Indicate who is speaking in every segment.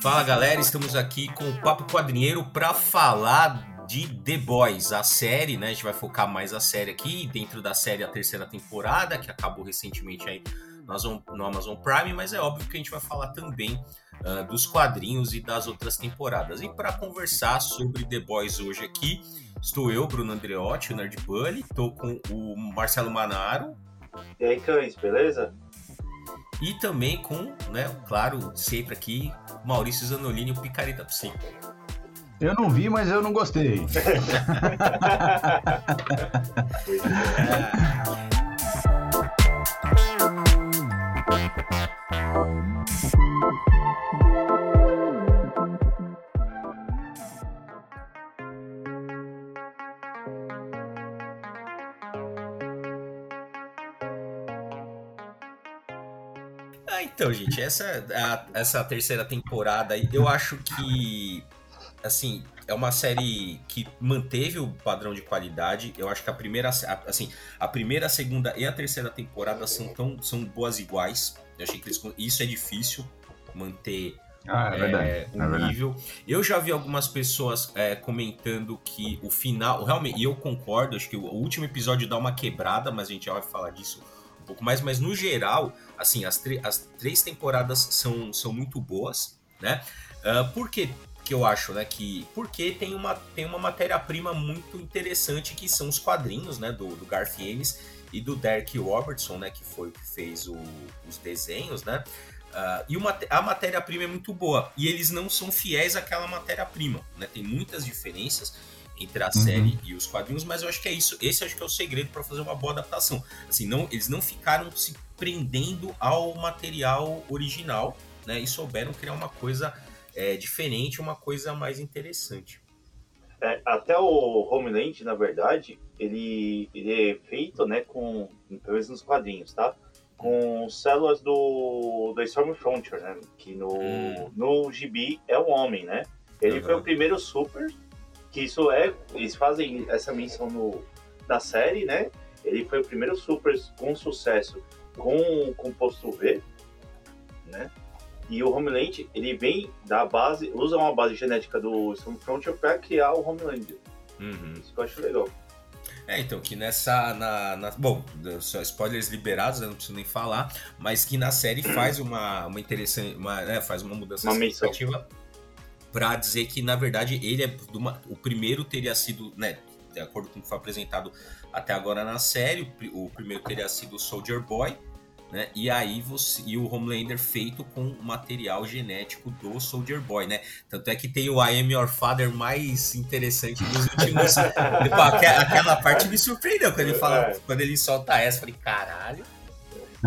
Speaker 1: Fala galera, estamos aqui com o Papo Quadrinheiro para falar de The Boys, a série, né? A gente vai focar mais a série aqui, dentro da série a terceira temporada, que acabou recentemente aí no Amazon Prime, mas é óbvio que a gente vai falar também uh, dos quadrinhos e das outras temporadas. E para conversar sobre The Boys hoje aqui, estou eu, Bruno Andreotti, o Nerd Bully, estou com o Marcelo Manaro.
Speaker 2: E aí, cães, beleza?
Speaker 1: E também com, né, claro, sempre aqui, Maurício Zanolini, o Picareta Psico.
Speaker 3: Eu não vi, mas eu não gostei.
Speaker 1: gente, essa, a, essa terceira temporada, eu acho que, assim, é uma série que manteve o padrão de qualidade. Eu acho que a primeira, assim, a primeira, a segunda e a terceira temporada são tão são boas iguais. Eu achei que eles, isso é difícil manter
Speaker 3: ah, é verdade. É,
Speaker 1: um
Speaker 3: é
Speaker 1: nível. Eu já vi algumas pessoas é, comentando que o final, realmente, e eu concordo, acho que o último episódio dá uma quebrada, mas a gente já vai falar disso um pouco mais, mas no geral, assim, as, as três temporadas são, são muito boas, né? Uh, por que eu acho, né, que porque tem uma, tem uma matéria-prima muito interessante que são os quadrinhos, né, do, do Garth Ennis e do Derek Robertson, né, que foi o que fez o, os desenhos, né, uh, e uma, a matéria-prima é muito boa, e eles não são fiéis àquela matéria-prima, né, tem muitas diferenças, entre a uhum. série e os quadrinhos, mas eu acho que é isso. Esse acho que é o segredo para fazer uma boa adaptação. Assim, não, eles não ficaram se prendendo ao material original, né? E souberam criar uma coisa é, diferente, uma coisa mais interessante.
Speaker 2: É, até o Homeland, na verdade, ele, ele é feito, né, com, pelo menos nos quadrinhos, tá? Com células do, do Storm Frontier, né? Que no, hum. no GB é o homem, né? Ele uhum. foi o primeiro super que isso é, eles fazem essa menção no, na série, né? Ele foi o primeiro super com sucesso com o composto V, né? E o Homeland, ele vem da base, usa uma base genética do Stormfront para criar o Homeland. Uhum. Isso que eu acho legal.
Speaker 1: É, então, que nessa. Na, na, bom, só spoilers liberados, eu não preciso nem falar, mas que na série faz uma, uma interessante. Uma, né, faz uma mudança
Speaker 2: uma
Speaker 1: significativa para dizer que, na verdade, ele é uma, o primeiro teria sido, né, de acordo com o que foi apresentado até agora na série, o, o primeiro teria sido o Soldier Boy, né? E aí você e o Homelander feito com material genético do Soldier Boy, né? Tanto é que tem o I Am Your Father mais interessante dos últimos. aquela, aquela parte me surpreendeu quando ele fala, é. quando ele solta essa, eu falei, caralho.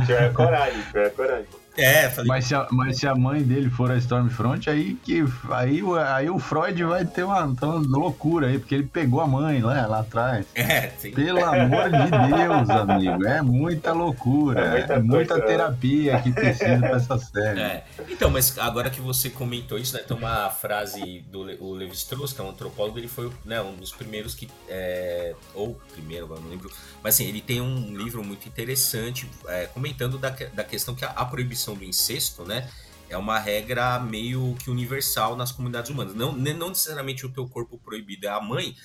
Speaker 2: Tiver coragem, tiver coragem.
Speaker 1: É, falei...
Speaker 3: mas, se a, mas se a mãe dele for a Stormfront, aí, que, aí, aí o Freud vai ter uma, uma loucura aí, porque ele pegou a mãe lá, lá atrás.
Speaker 1: É, sim.
Speaker 3: Pelo amor de Deus, amigo, é muita loucura, é muita, é muita terapia que precisa pra essa série.
Speaker 1: É. Então, mas agora que você comentou isso, né, tem uma frase do o Levi Strauss, que é um antropólogo, ele foi né, um dos primeiros que, é, ou primeiro, agora não lembro, mas assim, ele tem um livro muito interessante é, comentando da, da questão que a, a proibição proibição do incesto, né? É uma regra meio que universal nas comunidades humanas. Não, não necessariamente o teu corpo proibido é a mãe,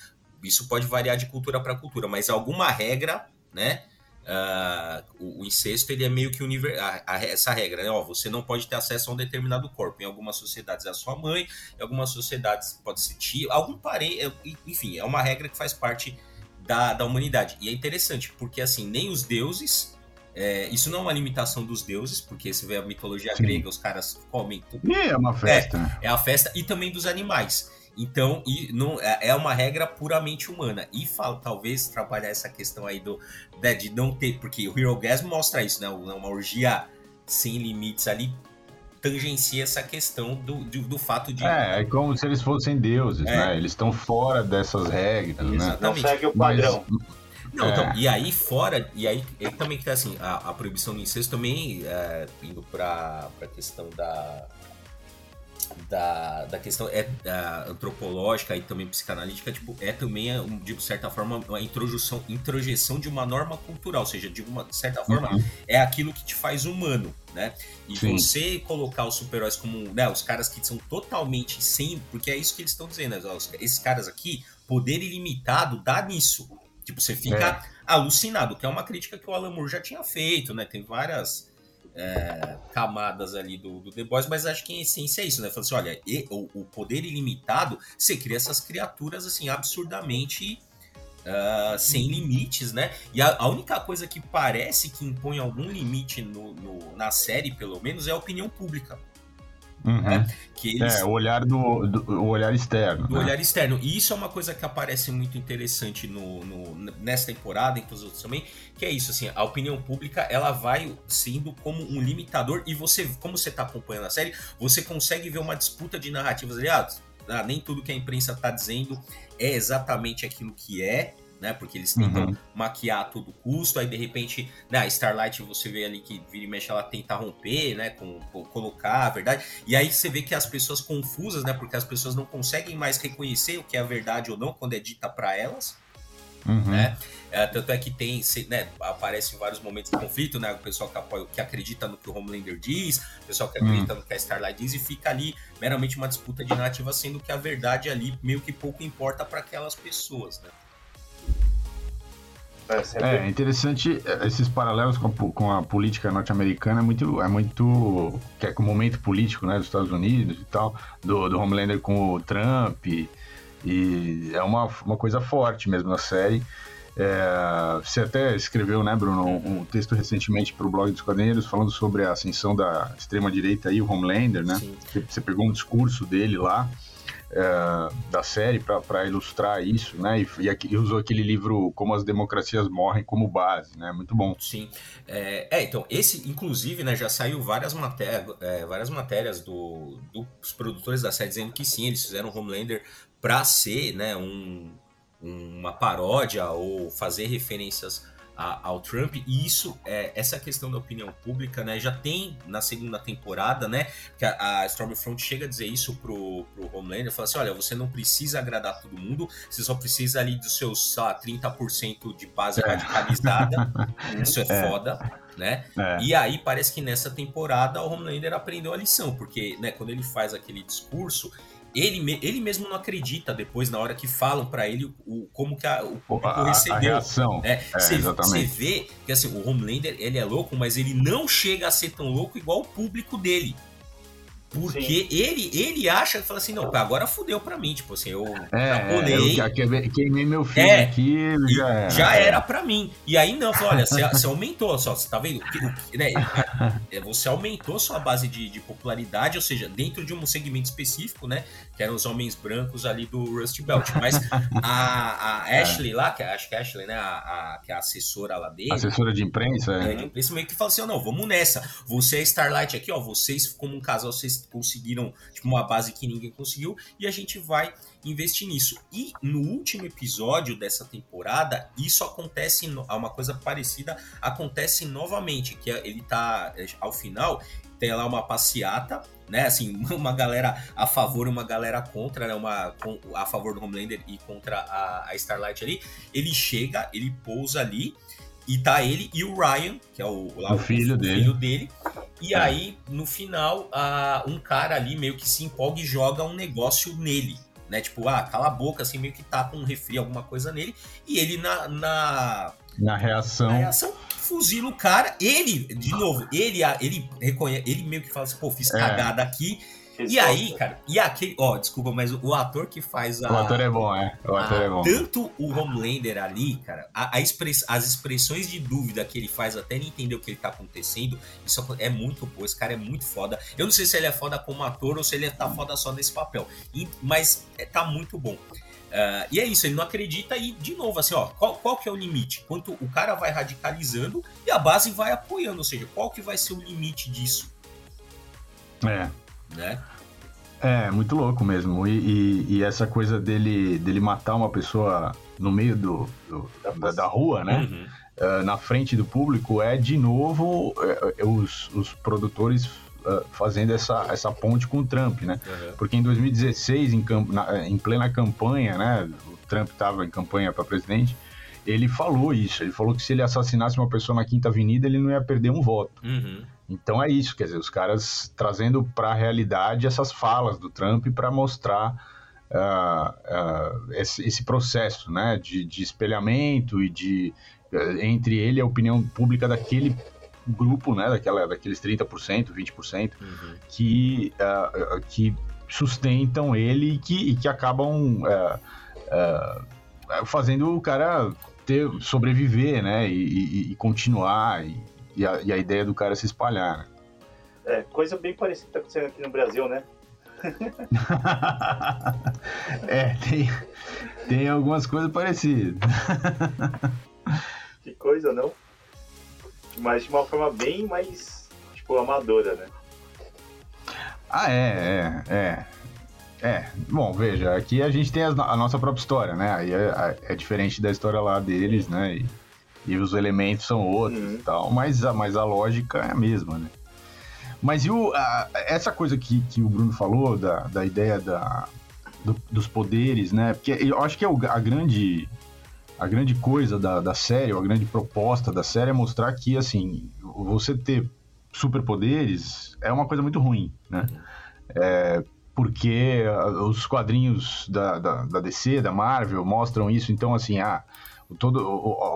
Speaker 1: isso pode variar de cultura para cultura, mas alguma regra, né? Uh, o, incesto ele é meio que universal. essa regra, né? Ó, você não pode ter acesso a um determinado corpo. Em algumas sociedades é a sua mãe, em algumas sociedades pode ser tio, algum parente, é, enfim, é uma regra que faz parte da, da humanidade. E é interessante, porque assim, nem os deuses é, isso não é uma limitação dos deuses, porque você vê a mitologia Sim. grega, os caras comem tudo.
Speaker 3: E é uma festa.
Speaker 1: É, é a festa e também dos animais. Então, e não, é, é uma regra puramente humana. E fala, talvez trabalhar essa questão aí do, né, de não ter, porque o Hero Gas mostra isso, né? Uma orgia sem limites ali tangencia essa questão do, do, do, fato de.
Speaker 3: É, é como se eles fossem deuses, é. né? Eles estão fora dessas regras,
Speaker 2: Exatamente. né? Não segue o padrão. Mas,
Speaker 1: não, então, é. e aí fora, e aí ele também que tá assim, a, a proibição do incesto também, é, indo pra, pra questão da. da, da questão é, da antropológica e também psicanalítica, tipo, é também, de certa forma, uma introjeção, introjeção de uma norma cultural, ou seja, de uma certa forma, uhum. é aquilo que te faz humano, né? E Sim. você colocar os super-heróis como, né, os caras que são totalmente sem, porque é isso que eles estão dizendo, né? esses caras aqui, poder ilimitado dá nisso. Tipo, você fica é. alucinado, que é uma crítica que o Alan Moore já tinha feito, né? Tem várias é, camadas ali do, do, The Boys, mas acho que em essência é isso, né? Fala assim, olha, e, o, o, poder ilimitado, você cria essas criaturas assim absurdamente uh, sem limites, né? E a, a, única coisa que parece que impõe algum limite no, no, na série, pelo menos, é a opinião pública.
Speaker 3: Uhum. Né? Que eles... É, o olhar do, do o olhar externo.
Speaker 1: O né? olhar externo. E isso é uma coisa que aparece muito interessante no, no, nessa temporada, em todos os outros também, que é isso, assim, a opinião pública, ela vai sendo como um limitador, e você, como você está acompanhando a série, você consegue ver uma disputa de narrativas ali, ah, ah nem tudo que a imprensa está dizendo é exatamente aquilo que é, né? Porque eles tentam uhum. maquiar a todo custo, aí de repente, né, a Starlight você vê ali que vira e mexe, ela tenta romper, né? Com, com, colocar a verdade. E aí você vê que as pessoas confusas, né? Porque as pessoas não conseguem mais reconhecer o que é verdade ou não quando é dita para elas. Uhum. Né? É, tanto é que tem, né, aparece em vários momentos de conflito, né? O pessoal que, apoia, que acredita no que o Homelander diz, o pessoal que acredita uhum. no que a Starlight diz, e fica ali meramente uma disputa de narrativa, sendo que a verdade ali meio que pouco importa para aquelas pessoas, né?
Speaker 3: É, sempre... é interessante é, esses paralelos com a, com a política norte-americana é muito é muito que é com o momento político né dos Estados Unidos e tal do, do Homelander com o Trump e, e é uma, uma coisa forte mesmo na série é, você até escreveu, né, Bruno, um texto recentemente para o blog dos quadrinheiros falando sobre a ascensão da extrema direita e o Homelander, né? Sim. Você pegou um discurso dele lá é, da série para ilustrar isso, né? E, e, usou aquele livro Como as Democracias Morrem como base, né? Muito bom.
Speaker 1: Sim. É, é então, esse, inclusive, né, já saiu várias, maté é, várias matérias do, dos produtores da série dizendo que sim, eles fizeram Homelander para ser, né, um, uma paródia ou fazer referências a, ao Trump, e isso, é, essa questão da opinião pública, né, já tem na segunda temporada, né, que a, a Stormfront chega a dizer isso pro, pro Homelander, fala assim, olha, você não precisa agradar todo mundo, você só precisa ali dos seus, sei lá, 30% de base é. radicalizada, isso é, é, foda, né, é. e aí parece que nessa temporada o Homelander aprendeu a lição, porque, né, quando ele faz aquele discurso, ele, ele mesmo não acredita depois, na hora que falam para ele o, como que a, o
Speaker 3: público recebeu. A reação.
Speaker 1: É, é, você, você vê que assim, o Homelander ele é louco, mas ele não chega a ser tão louco igual o público dele. Porque ele, ele acha que fala assim, não, agora fudeu pra mim, tipo assim, eu
Speaker 3: é, Eu já queimei meu filho é, aqui,
Speaker 1: já era. Já era pra mim. E aí não, falou, olha, você, você aumentou, só, você tá vendo? Né, é, você aumentou sua base de, de, popularidade, ou seja, dentro de um segmento específico, né? Que eram os homens brancos ali do Rust Belt. Mas a, a é. Ashley lá, que é, acho que é a Ashley, né? A, a, que é a assessora lá dele.
Speaker 3: Assessora de imprensa,
Speaker 1: é. De imprensa meio que fala assim, oh, não, vamos nessa. Você é Starlight aqui, ó, vocês como um casal, vocês conseguiram tipo, uma base que ninguém conseguiu e a gente vai investir nisso. E no último episódio dessa temporada, isso acontece, uma coisa parecida acontece novamente, que é, ele tá ao final tem lá uma passeata, né? Assim, uma galera a favor, uma galera contra, né? Uma a favor do Homelander e contra a, a Starlight ali. Ele chega, ele pousa ali e tá ele e o Ryan, que é o,
Speaker 3: lá, o, filho,
Speaker 1: o
Speaker 3: dele.
Speaker 1: filho dele. E é. aí, no final, uh, um cara ali meio que se empolga e joga um negócio nele. Né? Tipo, ah, cala a boca, assim, meio que tá com um refri, alguma coisa nele. E ele na. Na,
Speaker 3: na reação. Na
Speaker 1: reação, fuzila o cara. Ele, de novo, ele, ele reconhece, ele meio que fala assim, pô, fiz é. cagada aqui e aí, cara, e aquele. Ó, desculpa, mas o, ator que faz a.
Speaker 3: O ator é bom, é. O ator
Speaker 1: a,
Speaker 3: é bom.
Speaker 1: Tanto o Homelander ali, cara, a, a express, as expressões de dúvida que ele faz até ele entender o que ele tá acontecendo, isso é muito bom. Esse cara é muito foda. Eu não sei se ele é foda como ator ou se ele tá foda só nesse papel. E, mas é, tá muito bom. Uh, e é isso, ele não acredita e, de novo, assim, ó, qual, qual que é o limite? Quanto o cara vai radicalizando e a base vai apoiando, ou seja, qual que vai ser o limite disso?
Speaker 3: É, né? É, muito louco mesmo. E, e, e, essa coisa dele, dele matar uma pessoa no meio do, do da, da, rua, né? Uhum. Uh, na frente do público, é de novo é, os, os produtores uh, fazendo essa, essa ponte com o Trump, né? Uhum. Porque em 2016, em, na, em plena campanha, né? O Trump estava em campanha para presidente, ele falou isso. Ele falou que se ele assassinasse uma pessoa na Quinta Avenida, ele não ia perder um voto. Uhum. Então é isso, quer dizer, os caras trazendo para a realidade essas falas do Trump para mostrar uh, uh, esse, esse, processo né, de, de espelhamento e de uh, entre ele e a opinião pública daquele grupo, né, daquela, daqueles 30%, 20% uhum. que, que sustentam ele e que, e que acabam fazendo o cara ter, sobreviver, né? E, e, e continuar, e, e, a, e, a, ideia do cara se espalhar, né?
Speaker 2: É, coisa bem parecida que tá acontecendo aqui no Brasil, né?
Speaker 3: é, tem, tem algumas coisas parecidas.
Speaker 2: que coisa, não? Mas de uma forma bem mais, tipo, amadora, né?
Speaker 3: Ah, é, é, é. É, bom, veja, aqui a gente tem a, a nossa própria história, né? Aí é, é, diferente da história lá deles, né? E, e os elementos são outros uhum. e tal, mas a, mas a lógica é a mesma, né? Mas e o, a, essa coisa que, que o Bruno falou, da, da ideia da, do, dos poderes, né? Porque eu acho que é o, a grande a grande coisa da, da série, ou a grande proposta da série é mostrar que, assim, você ter superpoderes é uma coisa muito ruim, né? É, porque os quadrinhos da, da, da, DC, da Marvel, mostram isso. Então, assim, ah, todo,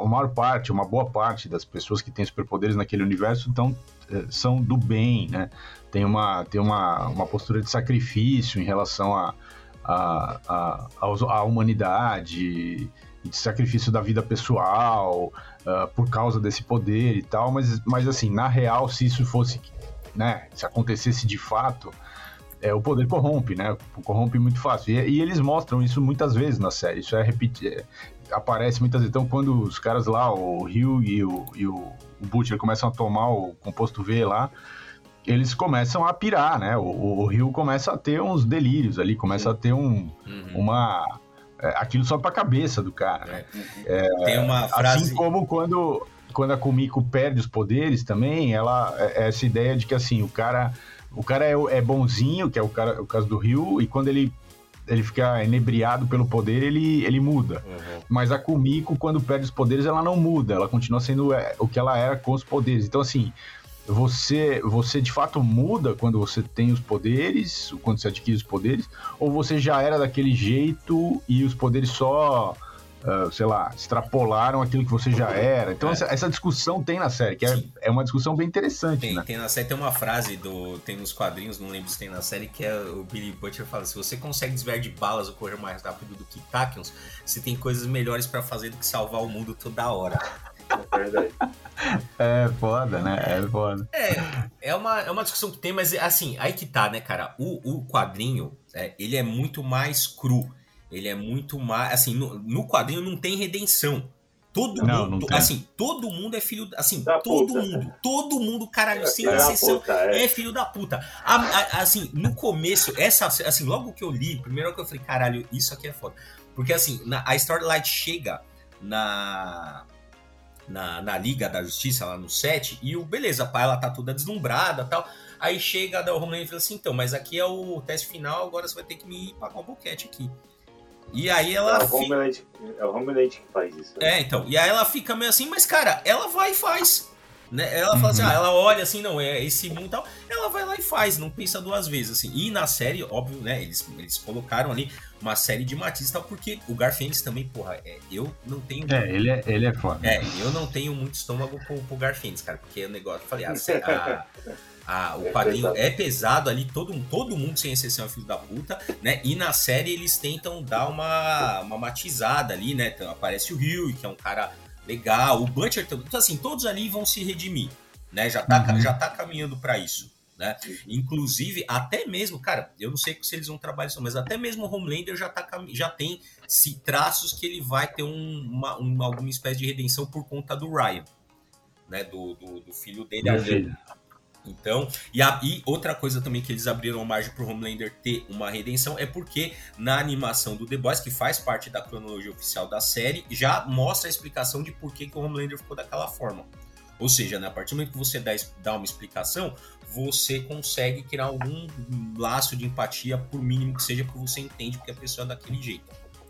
Speaker 3: a maior parte, uma boa parte das pessoas que têm superpoderes naquele universo então, são do bem, né? Tem uma, tem uma, uma postura de sacrifício em relação à a, a, a, a, humanidade, de sacrifício da vida pessoal uh, por causa desse poder e tal. Mas, mas, assim, na real, se isso fosse, né? Se acontecesse de fato é, o poder corrompe, né? Corrompe muito fácil. E, e, eles mostram isso muitas vezes na série. Isso é repetir. É, aparece muitas vezes. Então, quando os caras lá, o Rio e o, e o, o Butcher, começam a tomar o composto V lá, eles começam a pirar, né? O, Rio começa a ter uns delírios ali, começa Sim. a ter um, uhum. uma. É, aquilo só pra cabeça do cara. Né?
Speaker 1: É. Tem uma assim frase.
Speaker 3: Assim como quando, quando a Kumiko perde os poderes também, ela. É, essa ideia de que assim, o cara o cara é, é bonzinho, que é o, cara, o caso do Rio, e quando ele ele fica inebriado pelo poder, ele, ele muda. Uhum. Mas a Kumiko, quando perde os poderes, ela não muda. Ela continua sendo é, o que ela era com os poderes. Então, assim, você, você de fato muda quando você tem os poderes, quando você adquire os poderes, ou você já era daquele jeito e os poderes só uh, sei lá, extrapolaram aquilo que você já era. Então, é. essa, essa, discussão tem na série, que é, é, uma discussão bem interessante.
Speaker 1: Tem,
Speaker 3: né?
Speaker 1: tem na série, tem uma frase do. Tem nos quadrinhos, não lembro se tem na série, que é o Billy Butcher fala: se você consegue desviar de balas ou correr mais rápido do que Tachyons, você tem coisas melhores para fazer do que salvar o mundo toda hora.
Speaker 3: É foda, né? É foda.
Speaker 1: É, é uma, é uma discussão que tem, mas assim, aí que tá, né, cara? O, o quadrinho, é, ele é muito mais cru. Ele é muito mais. Assim, no, no quadrinho não tem redenção. Todo não, mundo, não assim, todo mundo é filho, assim, da todo puta. mundo, todo mundo, caralho, é, sem exceção, é. é. filho da puta. A, a, assim, no começo, essa, assim, logo que eu li, primeiro que eu falei, caralho, isso aqui é foda. Porque, assim, na, a Starlight chega na, na, na Liga da Justiça, lá no set, e o, beleza, ela tá toda deslumbrada tal. Aí chega a Homelander e fala assim, então, mas aqui é o teste final, agora você vai ter que me pagar um boquete aqui. E aí ela.
Speaker 2: É o Homeland, é o Homeland que faz isso.
Speaker 1: Né? É, então. E aí ela fica meio assim, mas cara, ela vai e faz. Né? Ela uhum. fala assim, uhum. ah, ela olha assim, não, é esse mundo e tal. Ela vai lá e faz, não pensa duas vezes, assim. E na série, óbvio, né, eles, eles colocaram ali uma série de matizes e tal, porque o Garfênix também, porra, é, eu não tenho...
Speaker 3: É, ele é, ele é foda.
Speaker 1: É, eu não tenho muito estômago pro, pro Garfênix, cara, porque o negócio, eu falei, a, a, a, o é quadrinho pesado. é pesado ali, todo, todo mundo, sem exceção, é filho da puta, né? E na série eles tentam dar uma, uma matizada ali, né? Então, aparece o Rio, que é um cara legal, o Butcher também. Então, assim, todos ali vão se redimir, né? Já tá, uhum. já tá caminhando para isso. Né? Inclusive, até mesmo, cara, eu não sei se eles vão trabalhar isso, mas até mesmo o Homelander já, tá, já tem se, traços que ele vai ter um, uma, uma, alguma espécie de redenção por conta do Ryan, né? Do, do, do filho dele. Então, e, a, e outra coisa também que eles abriram margem para o Homelander ter uma redenção é porque na animação do The Boys, que faz parte da cronologia oficial da série, já mostra a explicação de por que, que o Homelander ficou daquela forma. Ou seja, né, a partir do momento que você dá, dá uma explicação, você consegue criar algum laço de empatia, por mínimo que seja, porque você entende porque a pessoa é daquele jeito.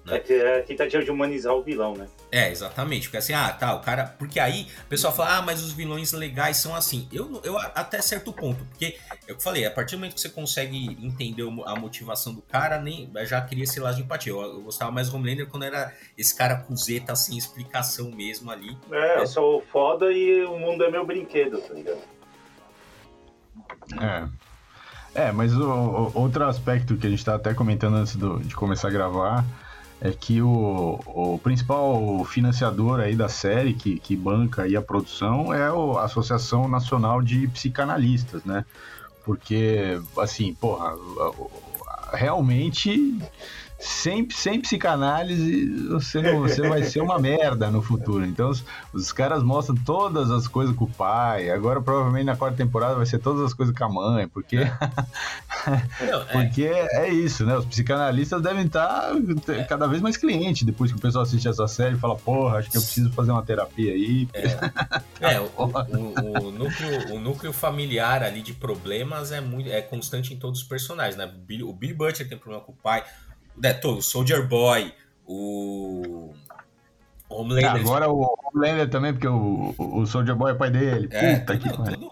Speaker 2: Né? É, é tentativa de humanizar o vilão, né?
Speaker 1: É, exatamente. Porque assim, ah, tá, o cara. Porque aí o pessoal fala, ah, mas os vilões legais são assim. Eu, eu até certo ponto, porque eu falei, a partir do momento que você consegue entender a motivação do cara, nem já cria esse laço de empatia. Eu, eu gostava mais do Homelander quando era esse cara cuzeta sem explicação mesmo ali.
Speaker 2: É, eu sou foda e o mundo é meu brinquedo, tá ligado?
Speaker 3: É. É, mas o, o, outro aspecto que a gente tá até comentando antes do, de começar a gravar é que o, o principal financiador aí da série que, que banca aí a produção é a Associação Nacional de Psicanalistas, né? Porque, assim, porra, realmente sem, sem psicanálise, você, não, você vai ser uma merda no futuro. Então, os, os, caras mostram todas as coisas com o pai. Agora, provavelmente, na quarta temporada vai ser todas as coisas com a mãe, porque. Não, é. porque é isso, né? Os psicanalistas devem estar é. cada vez mais clientes depois que o pessoal assiste essa série e fala, porra, acho que eu preciso fazer uma terapia aí.
Speaker 1: É, é o, o, o, núcleo, o núcleo familiar ali de problemas é, muito, é constante em todos os personagens, né? O Billy, o Billy Butcher tem problema com o pai né, o Soldier Boy, o
Speaker 3: Homelander. Ah, agora o Homelander também, porque o, o Soldier Boy é pai dele. É, Puta que pariu.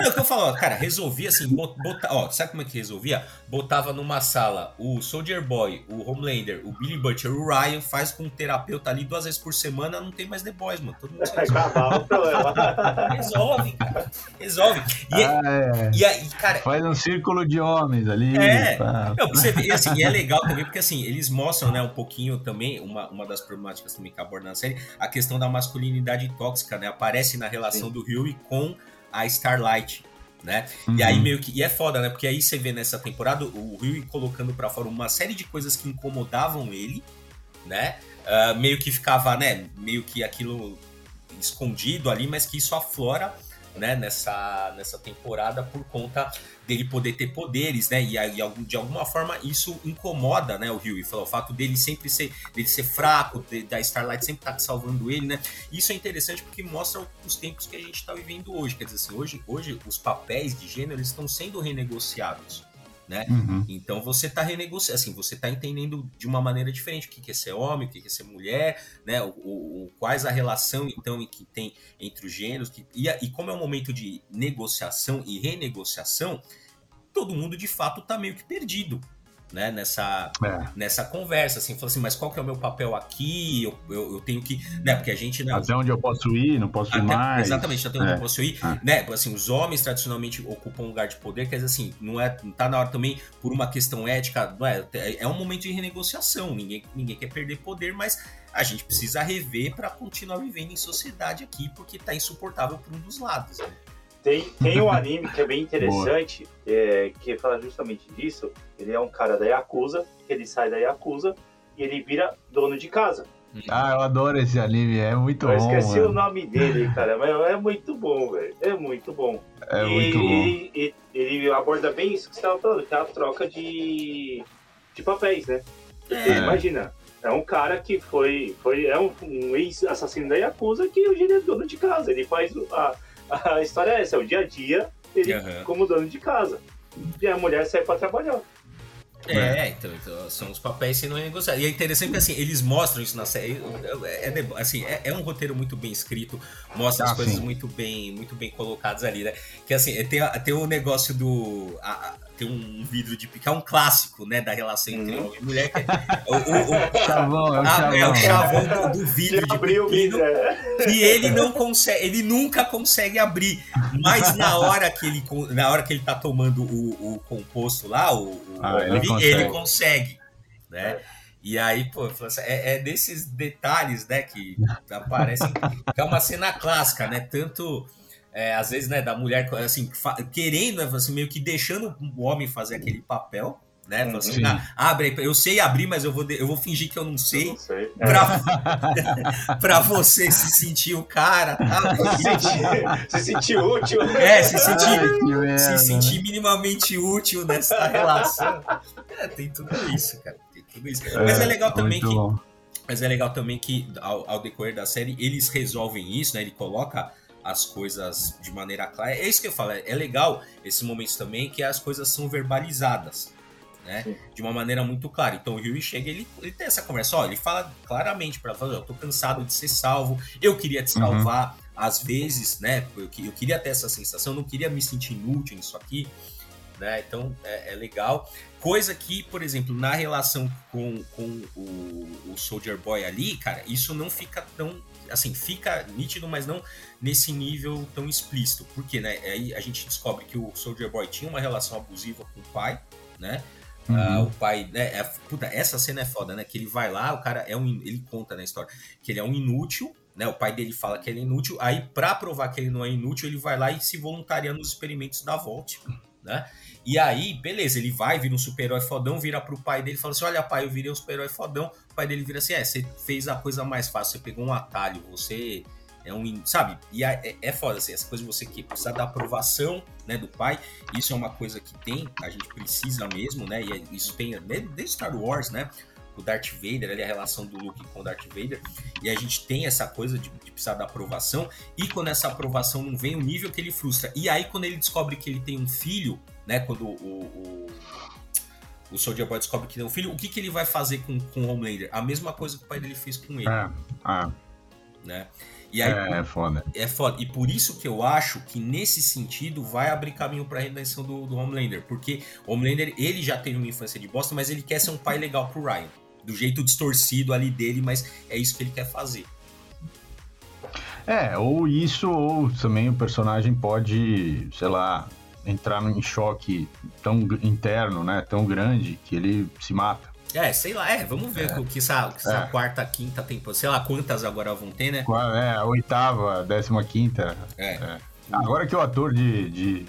Speaker 1: É o que eu falo, cara, resolvia assim, botar, ó, sabe como é que resolvia? Botava numa sala o Soldier Boy, o Homelander, o Billy Butcher, o Ryan, faz com um terapeuta ali duas vezes por semana, não tem mais The Boys, mano. Todo mundo resolve. resolve, cara. Resolve. E, é, ah, é. e aí, cara.
Speaker 3: Faz um círculo de homens ali.
Speaker 1: É. Tá. Não, você vê, assim, e é legal também, porque assim, eles mostram, né, um pouquinho também, uma, uma das problemáticas também que acabou abordando na série, a questão da masculinidade tóxica, né? Aparece na relação Sim. do Huey com a Starlight, né? Uhum. E aí meio que. E é foda, né? Porque aí você vê nessa temporada o Huey colocando para fora uma série de coisas que incomodavam ele, né? Uh, meio que ficava, né? Meio que aquilo escondido ali, mas que isso aflora né, nessa, nessa temporada por conta dele poder ter poderes, né? E, de alguma forma isso incomoda, né, o. E o fato dele sempre ser, dele ser fraco, de, da Starlight sempre estar tá salvando ele, né? Isso é interessante porque mostra os tempos que a gente está vivendo hoje. Quer dizer assim, hoje, hoje os papéis de gênero estão sendo renegociados né? Uhum. Então você está renegociando, assim, você está entendendo de uma maneira diferente o que é ser homem, o que é ser mulher, né? O, o, quais a relação então que tem entre os gêneros que, e, e como é um momento de negociação e renegociação, todo mundo de fato está meio que perdido, né, nessa, é. nessa conversa, assim, falou assim, mas qual que é o meu papel aqui? Eu, eu, eu tenho que, né, porque a gente... Né,
Speaker 3: até onde eu posso ir, não posso ir até, mais.
Speaker 1: Exatamente, até onde é. eu posso ir, é. né, assim, os homens tradicionalmente ocupam um lugar de poder, quer dizer assim, não é, não tá na hora também, por uma questão ética, não é, é um momento de renegociação, ninguém, ninguém quer perder poder, mas a gente precisa rever para continuar vivendo em sociedade aqui, porque tá insuportável por um dos lados, né?
Speaker 2: Tem, tem um anime que é bem interessante, é, que fala justamente disso. Ele é um cara da Yakuza, ele sai da Yakuza e ele vira dono de casa.
Speaker 3: Ah, eu adoro esse anime, é muito
Speaker 2: eu
Speaker 3: bom.
Speaker 2: Eu esqueci mano. o nome dele, cara, mas é muito bom, velho. É muito bom.
Speaker 3: É e, muito bom.
Speaker 2: E, ele aborda bem isso que você estava falando, que é a troca de, de papéis, né? É. Imagina, é um cara que foi, foi é um, um ex-assassino da Yakuza que hoje ele é dono de casa. Ele faz a, a história é essa, é o dia a dia, ele uhum. como dono de casa. E a mulher sai para trabalhar.
Speaker 1: É, é. Então, então, são os papéis sendo negociados. E é interessante que assim, eles mostram isso na série. É, é, assim, é, é um roteiro muito bem escrito, mostra ah, as coisas muito bem, muito bem colocadas ali, né? Que assim, tem, tem o negócio do. A, tem um vidro de picar, é um clássico, né, da relação entre uhum. homem e mulher. Que é, o, o, o,
Speaker 3: chavão, é o
Speaker 1: chavão, é o chavão do, vidro de pepino,
Speaker 2: é.
Speaker 1: que ele não consegue, ele nunca consegue abrir. Mas na hora que ele, na hora que ele tá tomando o, o composto lá, o,
Speaker 3: ah,
Speaker 1: ele, consegue. ele, consegue. né? E aí, pô, assim, é, é desses detalhes, né, que aparecem, que é uma cena clássica, né? Tanto é, às vezes, né, da mulher, assim, querendo, né, assim, meio que deixando o homem fazer aquele papel, né? Uhum. Assim, ah, abre eu sei abrir, mas eu vou, eu vou fingir que eu não sei. Eu não sei. Pra, pra você se sentir o cara. Tá?
Speaker 2: Se, sentir, se sentir útil.
Speaker 1: É, se sentir, Ai, se sentir minimamente útil nessa relação. É, tem tudo isso, cara. Tem tudo isso. É, mas é legal também que. Bom. Mas é legal também que, ao, ao decorrer da série, eles resolvem isso, né? Ele coloca as coisas de maneira clara. É isso que eu falo, é, é legal esses momentos também que as coisas são verbalizadas. Né? De uma maneira muito clara. Então o Rui chega ele, ele tem essa conversa. Ó, ele fala claramente para ela: eu tô cansado de ser salvo, eu queria te uhum. salvar. Uhum. Às vezes, né? Eu, eu queria ter essa sensação, eu não queria me sentir inútil nisso aqui. Né? Então é, é, legal. Coisa que, por exemplo, na relação com, com o, o Soldier Boy ali, cara, isso não fica tão assim, fica nítido, mas não nesse nível tão explícito. Porque, né, aí a gente descobre que o Soldier Boy tinha uma relação abusiva com o pai, né? Uhum. Uh, o pai, né? É, puta, essa cena é foda, né? Que ele vai lá, o cara é um. Ele conta na história que ele é um inútil, né? O pai dele fala que ele é inútil. Aí, pra provar que ele não é inútil, ele vai lá e se voluntaria nos experimentos da Volt, né? E aí, beleza, ele vai, vira um super-herói fodão, vira pro pai dele e fala assim: Olha, pai, eu virei um super-herói fodão. O pai dele vira assim: É, você fez a coisa mais fácil, você pegou um atalho, você é um. Sabe? E é, é foda, assim, essa coisa de você que precisa da aprovação né, do pai. Isso é uma coisa que tem, a gente precisa mesmo, né? E é, isso tem desde Star Wars, né? O Darth Vader, ali, a relação do Luke com o Darth Vader. E a gente tem essa coisa de, de precisar da aprovação. E quando essa aprovação não vem, o nível que ele frustra. E aí, quando ele descobre que ele tem um filho, né? Quando o, o, o Soldier Boy descobre que tem um filho, o que, que ele vai fazer com, com o Homelander? A mesma coisa que o pai dele fez com ele.
Speaker 3: É, é.
Speaker 1: Né?
Speaker 3: E aí, é, é foda.
Speaker 1: É foda. E por isso que eu acho que nesse sentido vai abrir caminho pra redenção do, do Homelander. Porque o Homelander, ele já teve uma infância de bosta, mas ele quer ser um pai legal pro Ryan. Do jeito distorcido ali dele, mas é isso que ele quer fazer.
Speaker 3: É, ou isso, ou também o personagem pode, sei lá, entrar em choque tão interno, né, tão grande, que ele se mata.
Speaker 1: É, sei lá, é, vamos ver é. o que essa, essa é. quarta, quinta temporada, sei lá quantas agora vão ter, né?
Speaker 3: É, a oitava, décima quinta. É. é. Agora que o ator de, de,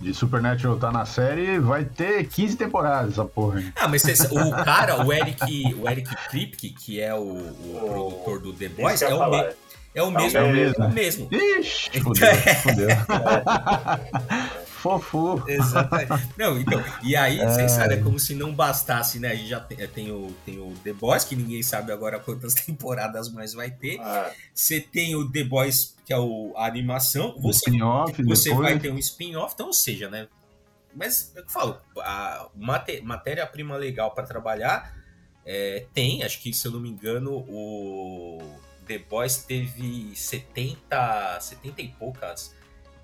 Speaker 3: de, Supernatural tá na série, vai ter 15 temporadas essa porra.
Speaker 1: Ah, mas o cara, o Eric, o Eric Kripke, que é o, o produtor do The Boys, é o, me, é o mesmo. É o mesmo. É o mesmo.
Speaker 3: Ixi, fudeu, fudeu. Fofo.
Speaker 1: Exatamente. Não, então, e aí, é... vocês sabem, é como se não bastasse, né? A gente já tem, é, tem, o, tem o The Boys, que ninguém sabe agora quantas temporadas mais vai ter. Ah. Você tem o The Boys, que é o, a animação. Você, você vai ter um spin-off, então, ou seja, né? Mas, é eu falo, a matéria-prima legal para trabalhar é, tem, acho que, se eu não me engano, o The Boys teve 70, 70 e poucas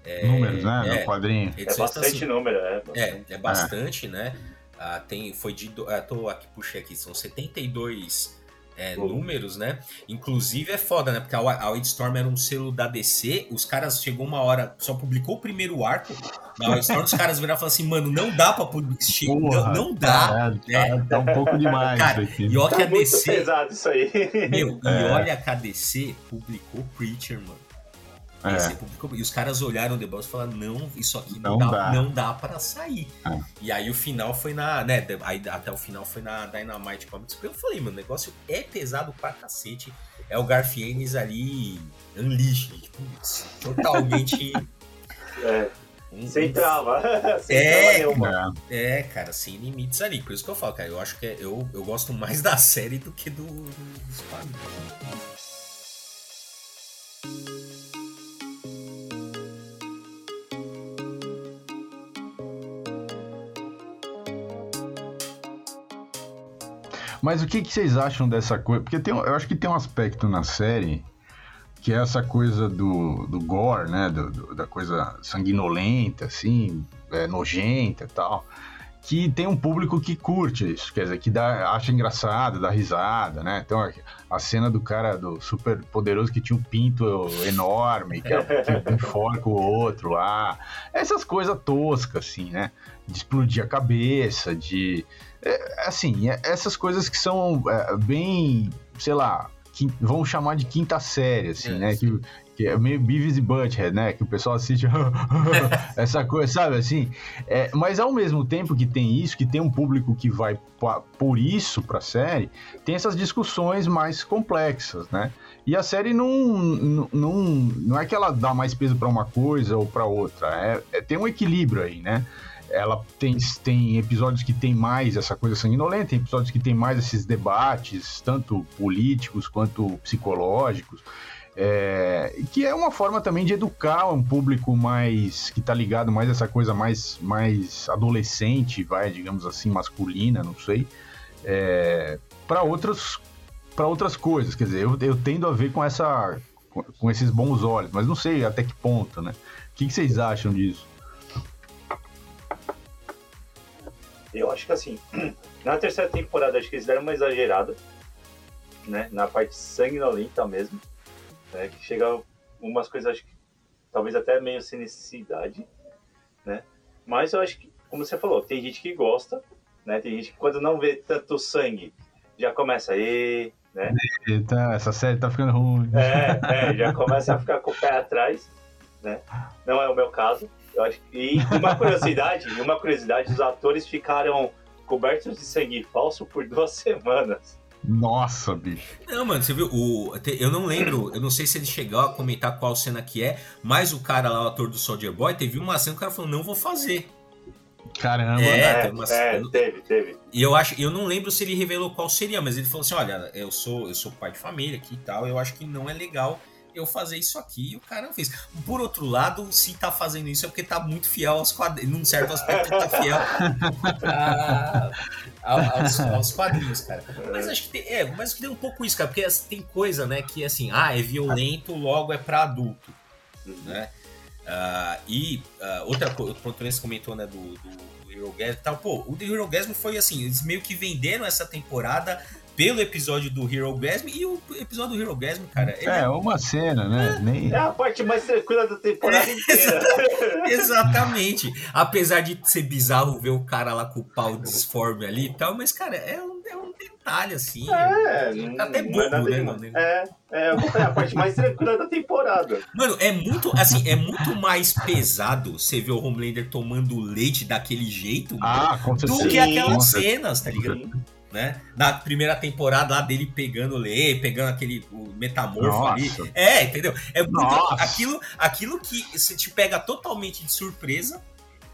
Speaker 3: é, Números, né? É, no quadrinho.
Speaker 2: É bastante assim, número, é.
Speaker 1: É, é bastante, né? Ah, tem, foi de. Ah, tô aqui, puxei aqui, são 72 é, números, né? Inclusive é foda, né? Porque a, a Wildstorm era um selo da DC, os caras chegou uma hora, só publicou o primeiro arco. Na Wildstorm, os caras viraram e falaram assim, mano, não dá pra publicar. Não, não dá.
Speaker 3: É, né? tá, tá, um pouco demais. Cara,
Speaker 1: e olha tá que a DC.
Speaker 2: pesado isso aí.
Speaker 1: Meu, é. e olha que a DC publicou Preacher, mano. É. E os caras olharam o The Boys e falaram: não, isso aqui não, não dá, dá. não dá para sair. É. E aí o final foi na. Né, aí, até o final foi na Dynamite Comics. Eu falei, mano, o negócio é pesado pra cacete. É o Garfienes ali unleashed, tipo, totalmente.
Speaker 2: é. Um, sem trava. sem
Speaker 1: é, trava é, cara, sem limites ali. Por isso que eu falo, cara, eu acho que é, eu, eu gosto mais da série do que do, do dos.
Speaker 3: Mas o que, que vocês acham dessa coisa? Porque tem, eu acho que tem um aspecto na série que é essa coisa do, do gore, né? Do, do, da coisa sanguinolenta, assim, é, nojenta e tal. Que tem um público que curte isso, quer dizer, que dá, acha engraçado, dá risada, né? Então a cena do cara do super poderoso que tinha um pinto enorme, que, que enforca o outro lá. Essas coisas toscas, assim, né? De explodir a cabeça, de é, assim, é, essas coisas que são é, bem, sei lá, que vamos chamar de quinta série, assim, é, né? Que, que, é meio Beavis e Butthead, né? Que o pessoal assiste essa coisa, sabe assim? É, mas ao mesmo tempo que tem isso, que tem um público que vai por isso pra série, tem essas discussões mais complexas, né? E a série não, não, não, não é que ela dá mais peso para uma coisa ou para outra, é, é, tem um equilíbrio aí, né? Ela tem, tem episódios que tem mais essa coisa sanguinolenta, tem episódios que tem mais esses debates, tanto políticos quanto psicológicos. É, que é uma forma também de educar um público mais que tá ligado mais a essa coisa mais, mais adolescente, vai, digamos assim, masculina, não sei, é, para outras para outras coisas. Quer dizer, eu, eu tendo a ver com essa com esses bons olhos, mas não sei até que ponto, né? O que, que vocês acham disso?
Speaker 2: Eu acho que assim, na terceira temporada acho que eles deram uma exagerada, né? Na parte sanguinolenta mesmo né? Que chega umas coisas, acho que talvez até meio sem necessidade, né? Mas eu acho que, como você falou, tem gente que gosta, né? Tem gente que quando não vê tanto sangue já começa aí, né?
Speaker 3: Eita, essa série tá ficando ruim.
Speaker 2: É, é, já começa a ficar com o pé atrás, né? Não é o meu caso. Eu acho que... E uma curiosidade, uma curiosidade, os atores ficaram cobertos de sangue falso por duas semanas.
Speaker 3: Nossa, bicho.
Speaker 1: Não, mano, você viu? O, eu não lembro, eu não sei se ele chegou a comentar qual cena que é, mas o cara lá, o ator do Soldier Boy, teve uma cena que o cara falou, não vou fazer.
Speaker 3: Caramba,
Speaker 1: é,
Speaker 2: é, teve, uma... é, teve, teve.
Speaker 1: E eu acho, eu não lembro se ele revelou qual seria, mas ele falou assim: olha, eu sou, eu sou pai de família aqui e tal, eu acho que não é legal eu fazer isso aqui e o cara fez. Por outro lado, se tá fazendo isso é porque tá muito fiel aos quadrinhos. Num certo aspecto, tá fiel a, aos, aos, quadrinhos, cara. Mas acho que tem, é, mas tem um pouco isso, cara, porque tem coisa, né, que assim, ah, é violento, logo é pra adulto, né? Uh, e uh, outra coisa, o você comentou, né, do, do Gasm e tal. Pô, o Hero Gasm foi assim, eles meio que venderam essa temporada pelo episódio do Hero Gasm e o episódio do Hero Gasm, cara.
Speaker 3: É, é, uma cena, né?
Speaker 2: É, Nem... é a parte mais tranquila da temporada inteira.
Speaker 1: Exatamente. Apesar de ser bizarro ver o cara lá com o pau disforme ali e tal, mas, cara, é um, é um detalhe, assim.
Speaker 2: É,
Speaker 1: é até bobo, é né, mano?
Speaker 2: É, é, é a parte mais tranquila da temporada.
Speaker 1: Mano, é muito, assim, é muito mais pesado você ver o Homelander tomando leite daquele jeito
Speaker 3: ah,
Speaker 1: mano, do que aquelas cenas, tá ligado? Sim né? Na primeira temporada lá dele pegando o Lê, pegando aquele o metamorfo Nossa. ali. É, entendeu? É muito aquilo, aquilo que você te pega totalmente de surpresa,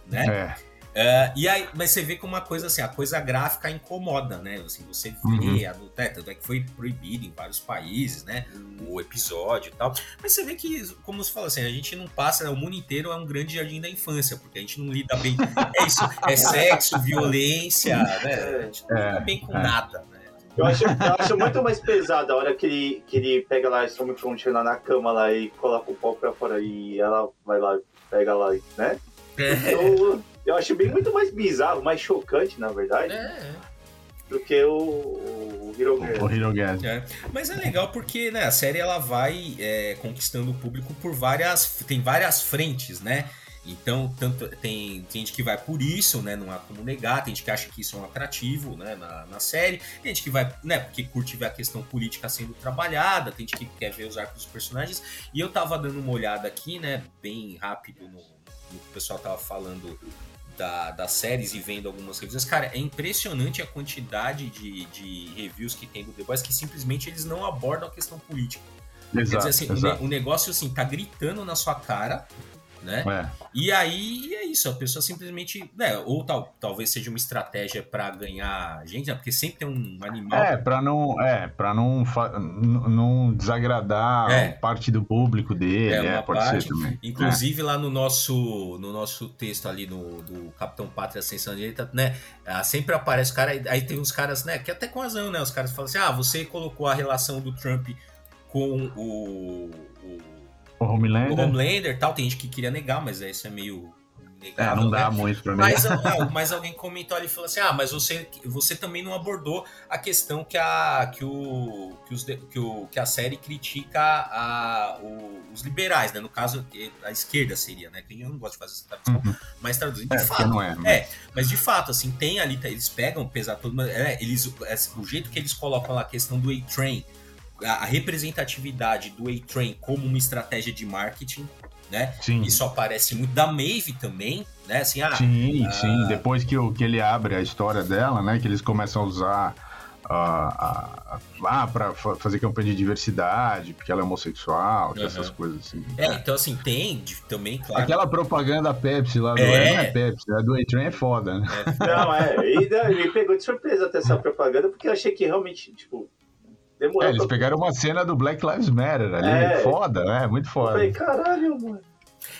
Speaker 1: né? É. Uh, e aí, mas você vê como uma coisa assim, a coisa gráfica incomoda, né? Assim, você vê, uhum. a, é, tanto é que foi proibido em vários países, né? O episódio e tal. Mas você vê que, como você fala assim, a gente não passa, né? o mundo inteiro é um grande jardim da infância, porque a gente não lida bem. É isso, é sexo, violência, né? A gente não lida bem com é. nada, né?
Speaker 2: Eu acho, eu acho muito mais pesado a hora que ele, que ele pega lá a Stormfront lá na cama lá e coloca o pau pra fora e ela vai lá, pega lá, né? É. Então, eu acho bem muito mais bizarro, mais chocante, na verdade. É. Do que o, o Hirogasm.
Speaker 1: É. Mas é legal porque né, a série ela vai é, conquistando o público por várias. Tem várias frentes, né? Então, tanto tem, tem gente que vai por isso, né? Não há como negar, tem gente que acha que isso é um atrativo né, na, na série, tem gente que vai, né, porque curte ver a questão política sendo trabalhada, tem gente que quer ver os arcos dos personagens. E eu tava dando uma olhada aqui, né, bem rápido no, no que o pessoal tava falando da, das séries e vendo algumas reviews, cara, é impressionante a quantidade de, de reviews que tem do The Boys que simplesmente eles não abordam a questão política. Exato, Quer dizer assim, o, o, negócio assim, tá gritando na sua cara né? É. E aí é isso, a pessoa simplesmente, né, ou tal, talvez seja uma estratégia para ganhar gente, né? Porque sempre tem um animal.
Speaker 3: É, para não, é, para não não desagradar é. parte do público dele, é, é pode parte, ser também.
Speaker 1: Inclusive é. lá no nosso no nosso texto ali no do Capitão Pátria Ascensão Direita, né, ah, sempre aparece o cara, aí tem uns caras, né, que até com razão, né, os caras falam assim: "Ah, você colocou a relação do Trump com o, o
Speaker 3: o Homelander.
Speaker 1: O Homelander tal, tem gente que queria negar, mas isso é meio.
Speaker 3: Negável, é, não dá né? muito pra mim.
Speaker 1: Mas, não, mas alguém comentou ali e falou assim: ah, mas você, você também não abordou a questão que a, que o, que os, que o, que a série critica a, o, os liberais, né? No caso, a esquerda seria, né? Que eu não gosto de fazer essa tradução, uhum. mas traduzindo.
Speaker 3: É, de fato, não é, mas...
Speaker 1: é, mas de fato, assim, tem ali, eles pegam, pesar todo, mas, é, eles, é, o jeito que eles colocam lá a questão do A-Train a representatividade do A-Train como uma estratégia de marketing, né? Sim. Isso aparece muito da Maeve também, né? Assim, ah,
Speaker 3: sim, ah, sim. Depois que, o, que ele abre a história dela, né? Que eles começam a usar ah, ah, para fazer campanha de diversidade, porque ela é homossexual, uhum. essas coisas assim.
Speaker 1: É, então assim, tem também, claro.
Speaker 3: Aquela propaganda Pepsi lá do é. não é Pepsi, a do A-Train é foda, né?
Speaker 2: É. Não, é, e me pegou de surpresa até essa propaganda, porque eu achei que realmente, tipo,
Speaker 3: Demorou. É, eles pegaram uma cena do Black Lives Matter ali, é. foda, né? Muito foda.
Speaker 2: Eu falei, caralho, mano.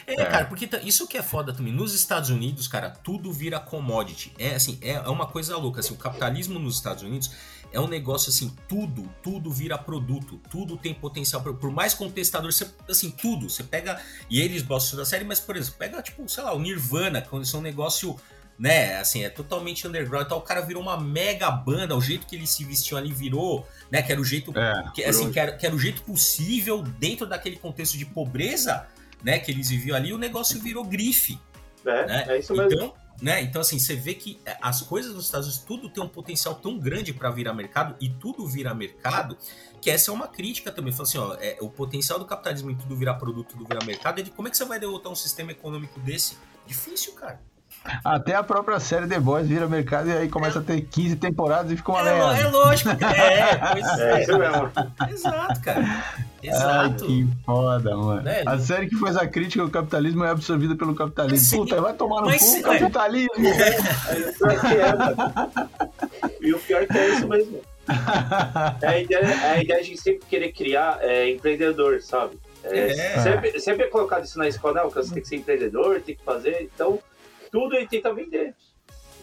Speaker 1: É, é, cara, porque isso que é foda também. Nos Estados Unidos, cara, tudo vira commodity. É assim, é, é uma coisa louca. Assim, o capitalismo nos Estados Unidos é um negócio assim, tudo, tudo vira produto, tudo tem potencial. Por mais contestador, você, assim, tudo. Você pega. E eles gostam da série, mas, por exemplo, pega, tipo, sei lá, o Nirvana, quando isso é um negócio né? Assim, é totalmente underground. Então o cara virou uma mega banda, o jeito que eles se vestiam ali virou, né? Que era o jeito, é, que, assim, que era, que era, o jeito possível dentro daquele contexto de pobreza, né? Que eles viviam ali, o negócio virou grife.
Speaker 2: É, né? é isso mesmo.
Speaker 1: Então, né? Então, assim, você vê que é, as coisas dos Estados Unidos, tudo tem um potencial tão grande para virar mercado, e tudo vira mercado, que essa é uma crítica também. Fala assim, ó, é, o potencial do capitalismo em tudo virar produto, tudo virar mercado, é de como é que você vai derrotar um sistema econômico desse? Difícil, cara.
Speaker 3: Até a própria série The Boys vira mercado e aí começa a ter 15 temporadas e fica uma
Speaker 1: é,
Speaker 3: merda.
Speaker 1: É lógico, é, pois é. é isso mesmo. Exato, cara. Exato.
Speaker 3: Ai, que foda, mano. É, a série que faz a crítica ao capitalismo é absorvida pelo capitalismo. Puta, vai tomar no cu o capitalismo.
Speaker 2: É. E o pior que é isso mesmo. É a ideia, é a ideia de sempre querer criar é, empreendedor, sabe? É, sempre, sempre é colocado isso na escola, não, que você tem que ser empreendedor, tem que fazer. Então, tudo ele tenta vender.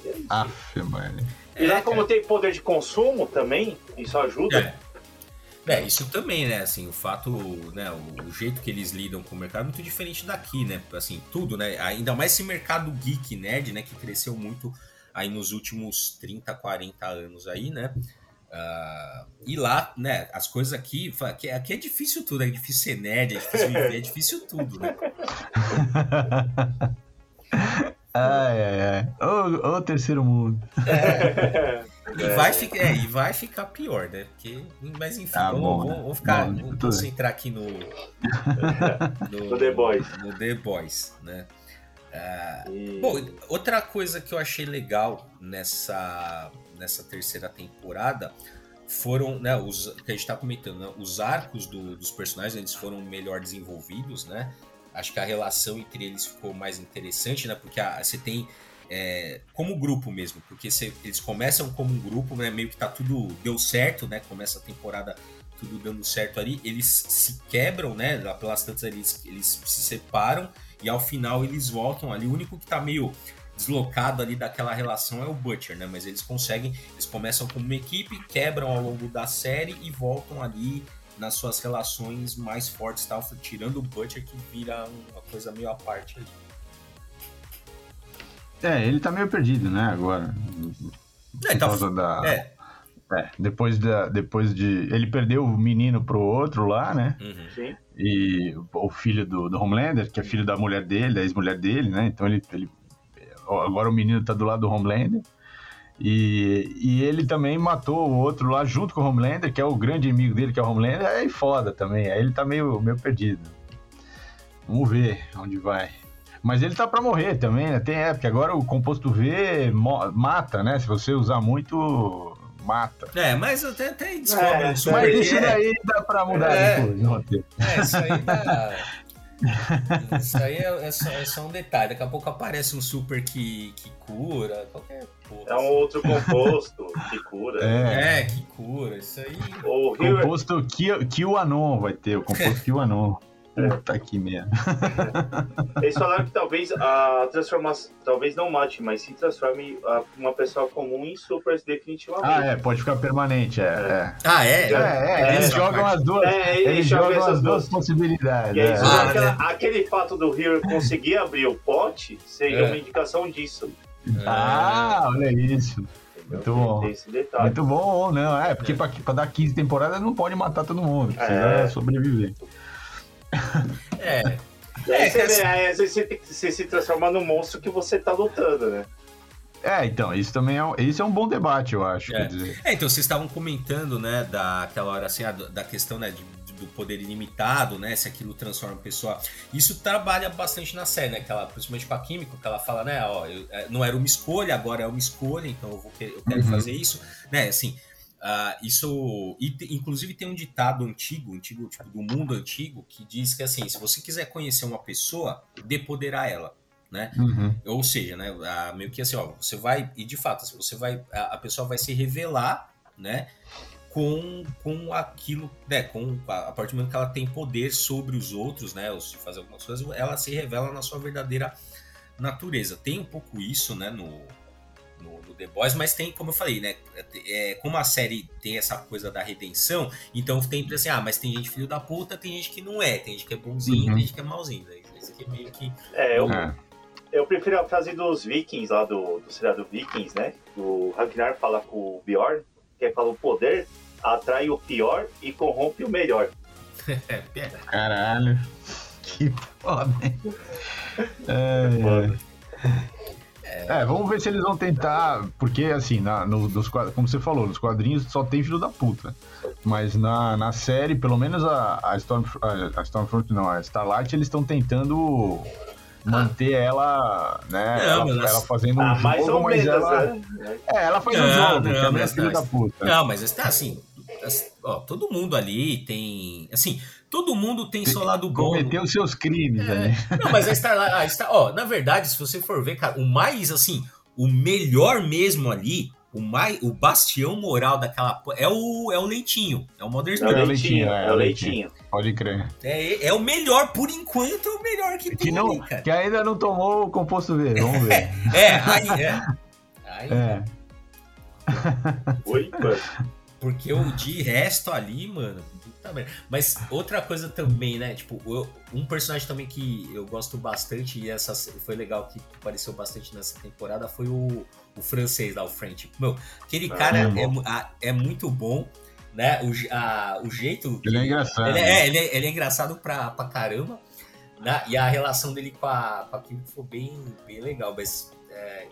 Speaker 3: É Aff, mano.
Speaker 2: E lá, como tem poder de consumo também, isso ajuda.
Speaker 1: É. é. isso também, né? Assim, o fato, né? O, o, jeito que eles lidam com o mercado é muito diferente daqui, né? Assim, tudo, né? Ainda mais esse mercado geek, nerd, né? Que cresceu muito aí nos últimos 30, 40 anos aí, né? Uh, e lá, né, as coisas aqui, aqui, aqui é difícil tudo, é difícil ser nerd, é difícil viver, é difícil tudo, né?
Speaker 3: Ai, ai, ai. Ô, ô terceiro mundo.
Speaker 1: É. E, vai ficar, é, e vai ficar pior, né? Porque, mas enfim, ah, vamos, bom, vamos, vamos, ficar. Bom, vamos concentrar aqui no,
Speaker 2: no, no, The Boys.
Speaker 1: No The Boys, né? Uh, e... Bom, outra coisa que eu achei legal nessa, nessa terceira temporada foram, né, os que a gente tá comentando, né, os arcos do, dos personagens eles foram melhor desenvolvidos, né? Acho que a relação entre eles ficou mais interessante, né? Porque a, você tem é, como grupo mesmo, porque eles começam como um grupo, né? Meio que tá tudo deu certo, né? Começa a temporada tudo dando certo ali, eles se quebram, né? Pelas tantas eles, eles se separam e ao final eles voltam ali. O único que tá meio deslocado ali daquela relação é o Butcher, né? Mas eles conseguem, eles começam como uma equipe, quebram ao longo da série e voltam ali nas suas relações mais fortes, tal, tirando o Butcher que vira uma coisa meio à parte ali.
Speaker 3: É, ele tá meio perdido, né, agora.
Speaker 1: Por é, tá causa da. É.
Speaker 3: É, depois, da, depois de. Ele perdeu o menino pro outro lá, né?
Speaker 2: Uhum. Sim.
Speaker 3: E o filho do, do Homelander, que é filho da mulher dele, da ex-mulher dele, né? Então ele, ele. Agora o menino tá do lado do Homelander. E, e ele também matou o outro lá junto com o Homelander, que é o grande inimigo dele, que é o Homelander. Aí foda também. Aí ele tá meio, meio perdido. Vamos ver onde vai. Mas ele tá para morrer também, né? Tem época. Agora o composto V mata, né? Se você usar muito, mata.
Speaker 1: É, mas até, até descobre. É,
Speaker 3: mas isso daí dá pra mudar é, depois.
Speaker 1: É, isso aí dá. Isso aí é, é, só, é, só, um detalhe. Daqui a pouco aparece um super que, que cura, qualquer porra.
Speaker 2: É um outro composto que cura.
Speaker 1: É. é, que cura. Isso aí.
Speaker 3: O composto QAnon vai ter, o composto QAnon. Puta que merda.
Speaker 2: Eles falaram que talvez a transformação, talvez não mate, mas se transforme uma pessoa comum em supers definitivamente.
Speaker 3: Ah, é, pode ficar permanente, é. é.
Speaker 1: Ah, é?
Speaker 3: É, é, é eles jogam as duas, é, eles, eles jogam as duas, possibilidades. É.
Speaker 2: Ah, aquela, aquele fato do Hero conseguir abrir o pote seria uma indicação disso.
Speaker 3: Ah, olha isso. Muito bom. Muito bom, não. É, porque é. Pra, dar 15 temporadas não pode matar todo mundo. Precisa é. sobreviver.
Speaker 2: É. É, você, vê, aí, às vezes você, tem que, você se transforma no monstro que você tá lutando, né?
Speaker 3: É, então, isso também é, isso é um bom debate, eu acho.
Speaker 1: É. é então, vocês estavam comentando, né, daquela hora assim, da questão, né, de, do poder ilimitado, né, se aquilo transforma a pessoa. Isso trabalha bastante na série, né, que ela, principalmente com a Químico, que ela fala, né, ó, eu, é, não era uma escolha, agora é uma escolha, então eu, vou, eu quero uhum. fazer isso, né, assim, Uh, isso, e, inclusive tem um ditado antigo, antigo tipo, do mundo antigo, que diz que assim, se você quiser conhecer uma pessoa, dê poder a ela, né?
Speaker 3: Uhum.
Speaker 1: Ou seja, né, uh, meio que assim, ó, você vai, e de fato, você vai, a, a, pessoa vai se revelar, né? com, com aquilo, né? Com, a partir do momento que ela tem poder sobre os outros, né? Ou se fazer algumas coisas, ela se revela na sua verdadeira natureza. Tem um pouco isso, né? No, no, no, The Boys, mas tem, como eu falei, né? É, como a série tem essa coisa da redenção, então tem assim, ah, mas tem gente filho da puta, tem gente que não é, tem gente que é bonzinho, uhum. tem gente que é malzinho. Né? Isso aqui é meio que.
Speaker 2: É, eu, é. eu prefiro a frase dos Vikings lá do, do seriado Vikings, né? O Ragnar fala com o Bjorn, que ele fala o poder atrai o pior e corrompe o melhor.
Speaker 3: Caralho. Que foda, hein? É, é. É, vamos ver se eles vão tentar. Porque, assim, na, no, nos, como você falou, nos quadrinhos só tem filho da puta. Mas na, na série, pelo menos a, a, Storm, a, a Stormfront, não, a Starlight, eles estão tentando manter ela, né? Não, ela, ela, fazendo ah, um jogo, mas ela. Né? É, ela faz não, um jogo, não, que é filho da puta.
Speaker 1: Não, mas está assim. Ó, todo mundo ali tem. Assim, todo mundo tem seu lado bom.
Speaker 3: Cometeu seus crimes, é. né?
Speaker 1: Não, mas a Starlight. A Star, ó, na verdade, se você for ver, cara, o mais, assim, o melhor mesmo ali, o, mais, o bastião moral daquela. É o, é o leitinho. É o Mother's
Speaker 2: é, é o leitinho, é, é o leitinho.
Speaker 3: Pode crer.
Speaker 1: É, é o melhor, por enquanto, é o melhor que,
Speaker 3: que tem não, ali, cara. Que ainda não tomou o composto V, vamos ver.
Speaker 1: é, aí é. Aí, é.
Speaker 2: Oi, mano.
Speaker 1: Porque o de resto ali, mano. Mas outra coisa também, né? Tipo, eu, um personagem também que eu gosto bastante, e essa foi legal que apareceu bastante nessa temporada, foi o, o francês lá, o French. Meu, aquele ah, cara é, é, é, muito bom, né? O, a, o jeito.
Speaker 3: Ele é engraçado.
Speaker 1: Ele é, ele é, ele é engraçado pra, pra caramba. Né? E a relação dele com a, com a Kim foi bem, bem legal, mas é,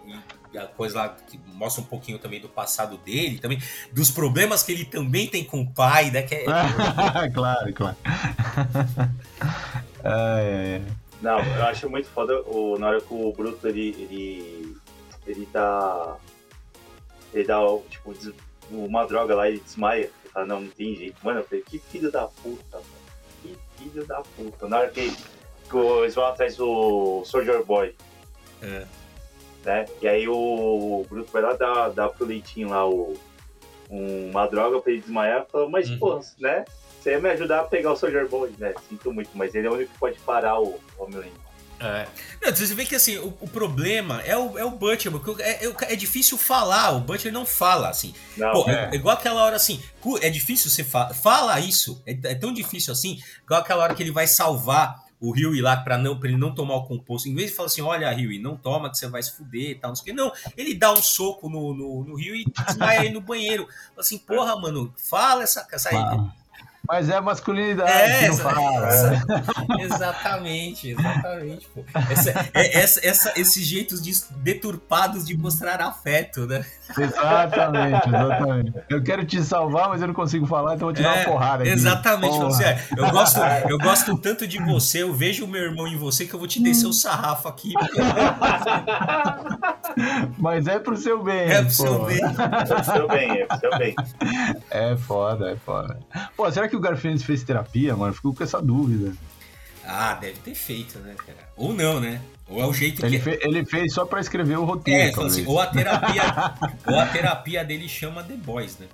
Speaker 1: e a coisa lá que mostra um pouquinho também do passado dele, também dos problemas que ele também tem com o pai, né? Que é...
Speaker 3: claro, claro.
Speaker 2: é. Não, eu acho muito foda o, na hora que o Bruto ele, ele, ele dá. Ele dá, tipo, uma droga lá, ele desmaia. Ele fala, não, não tem jeito. Mano, eu falei, que filho da puta, mano. Que filho da puta. Na hora que, que eles vão atrás do Soldier Boy. É né? E aí o Bruto vai lá dar, dar pro leitinho lá o, uma droga pra ele desmaiar e fala, mas uhum. pô, né? Você ia me ajudar a pegar o Soldier Boy, né? Sinto muito, mas ele é o único que pode parar o Homem-Aranha.
Speaker 1: É. Não, você vê que assim, o, o, problema é o, é o Butcher, porque é, é, é, difícil falar, o Butcher não fala, assim. Não, Pô, é. é. igual aquela hora assim, é difícil você fa fala isso, é, é, tão difícil assim, igual aquela hora que ele vai salvar o Rio ir lá para não, pra ele não tomar o composto. Em vez de falar assim, olha, Rio, não toma que você vai se fuder e tal, não sei o que. Não, ele dá um soco no, no, no e desmaia aí no banheiro. Fala assim, porra, mano, fala essa. essa.
Speaker 3: Mas é masculinidade é, que não fala. Essa,
Speaker 1: exatamente, exatamente. Pô. Essa, é, essa, essa, esses jeitos de, deturpados de mostrar afeto, né?
Speaker 3: Exatamente, exatamente. Eu quero te salvar, mas eu não consigo falar, então vou te é, dar uma é, porrada. Aqui.
Speaker 1: Exatamente, você. Eu gosto, eu gosto tanto de você, eu vejo o meu irmão em você que eu vou te descer o sarrafo aqui.
Speaker 3: Mas é pro seu bem.
Speaker 1: É pro pô. seu bem.
Speaker 2: É pro seu bem, é pro seu bem.
Speaker 3: É foda, é foda. Pô, será que o Garfield fez terapia, mano? Fico com essa dúvida.
Speaker 1: Ah, deve ter feito, né, cara? Ou não, né? Ou é o jeito
Speaker 3: ele
Speaker 1: que.
Speaker 3: Fe, ele fez só para escrever o roteiro.
Speaker 1: É, assim, ou a terapia. ou a terapia dele chama The Boys, né?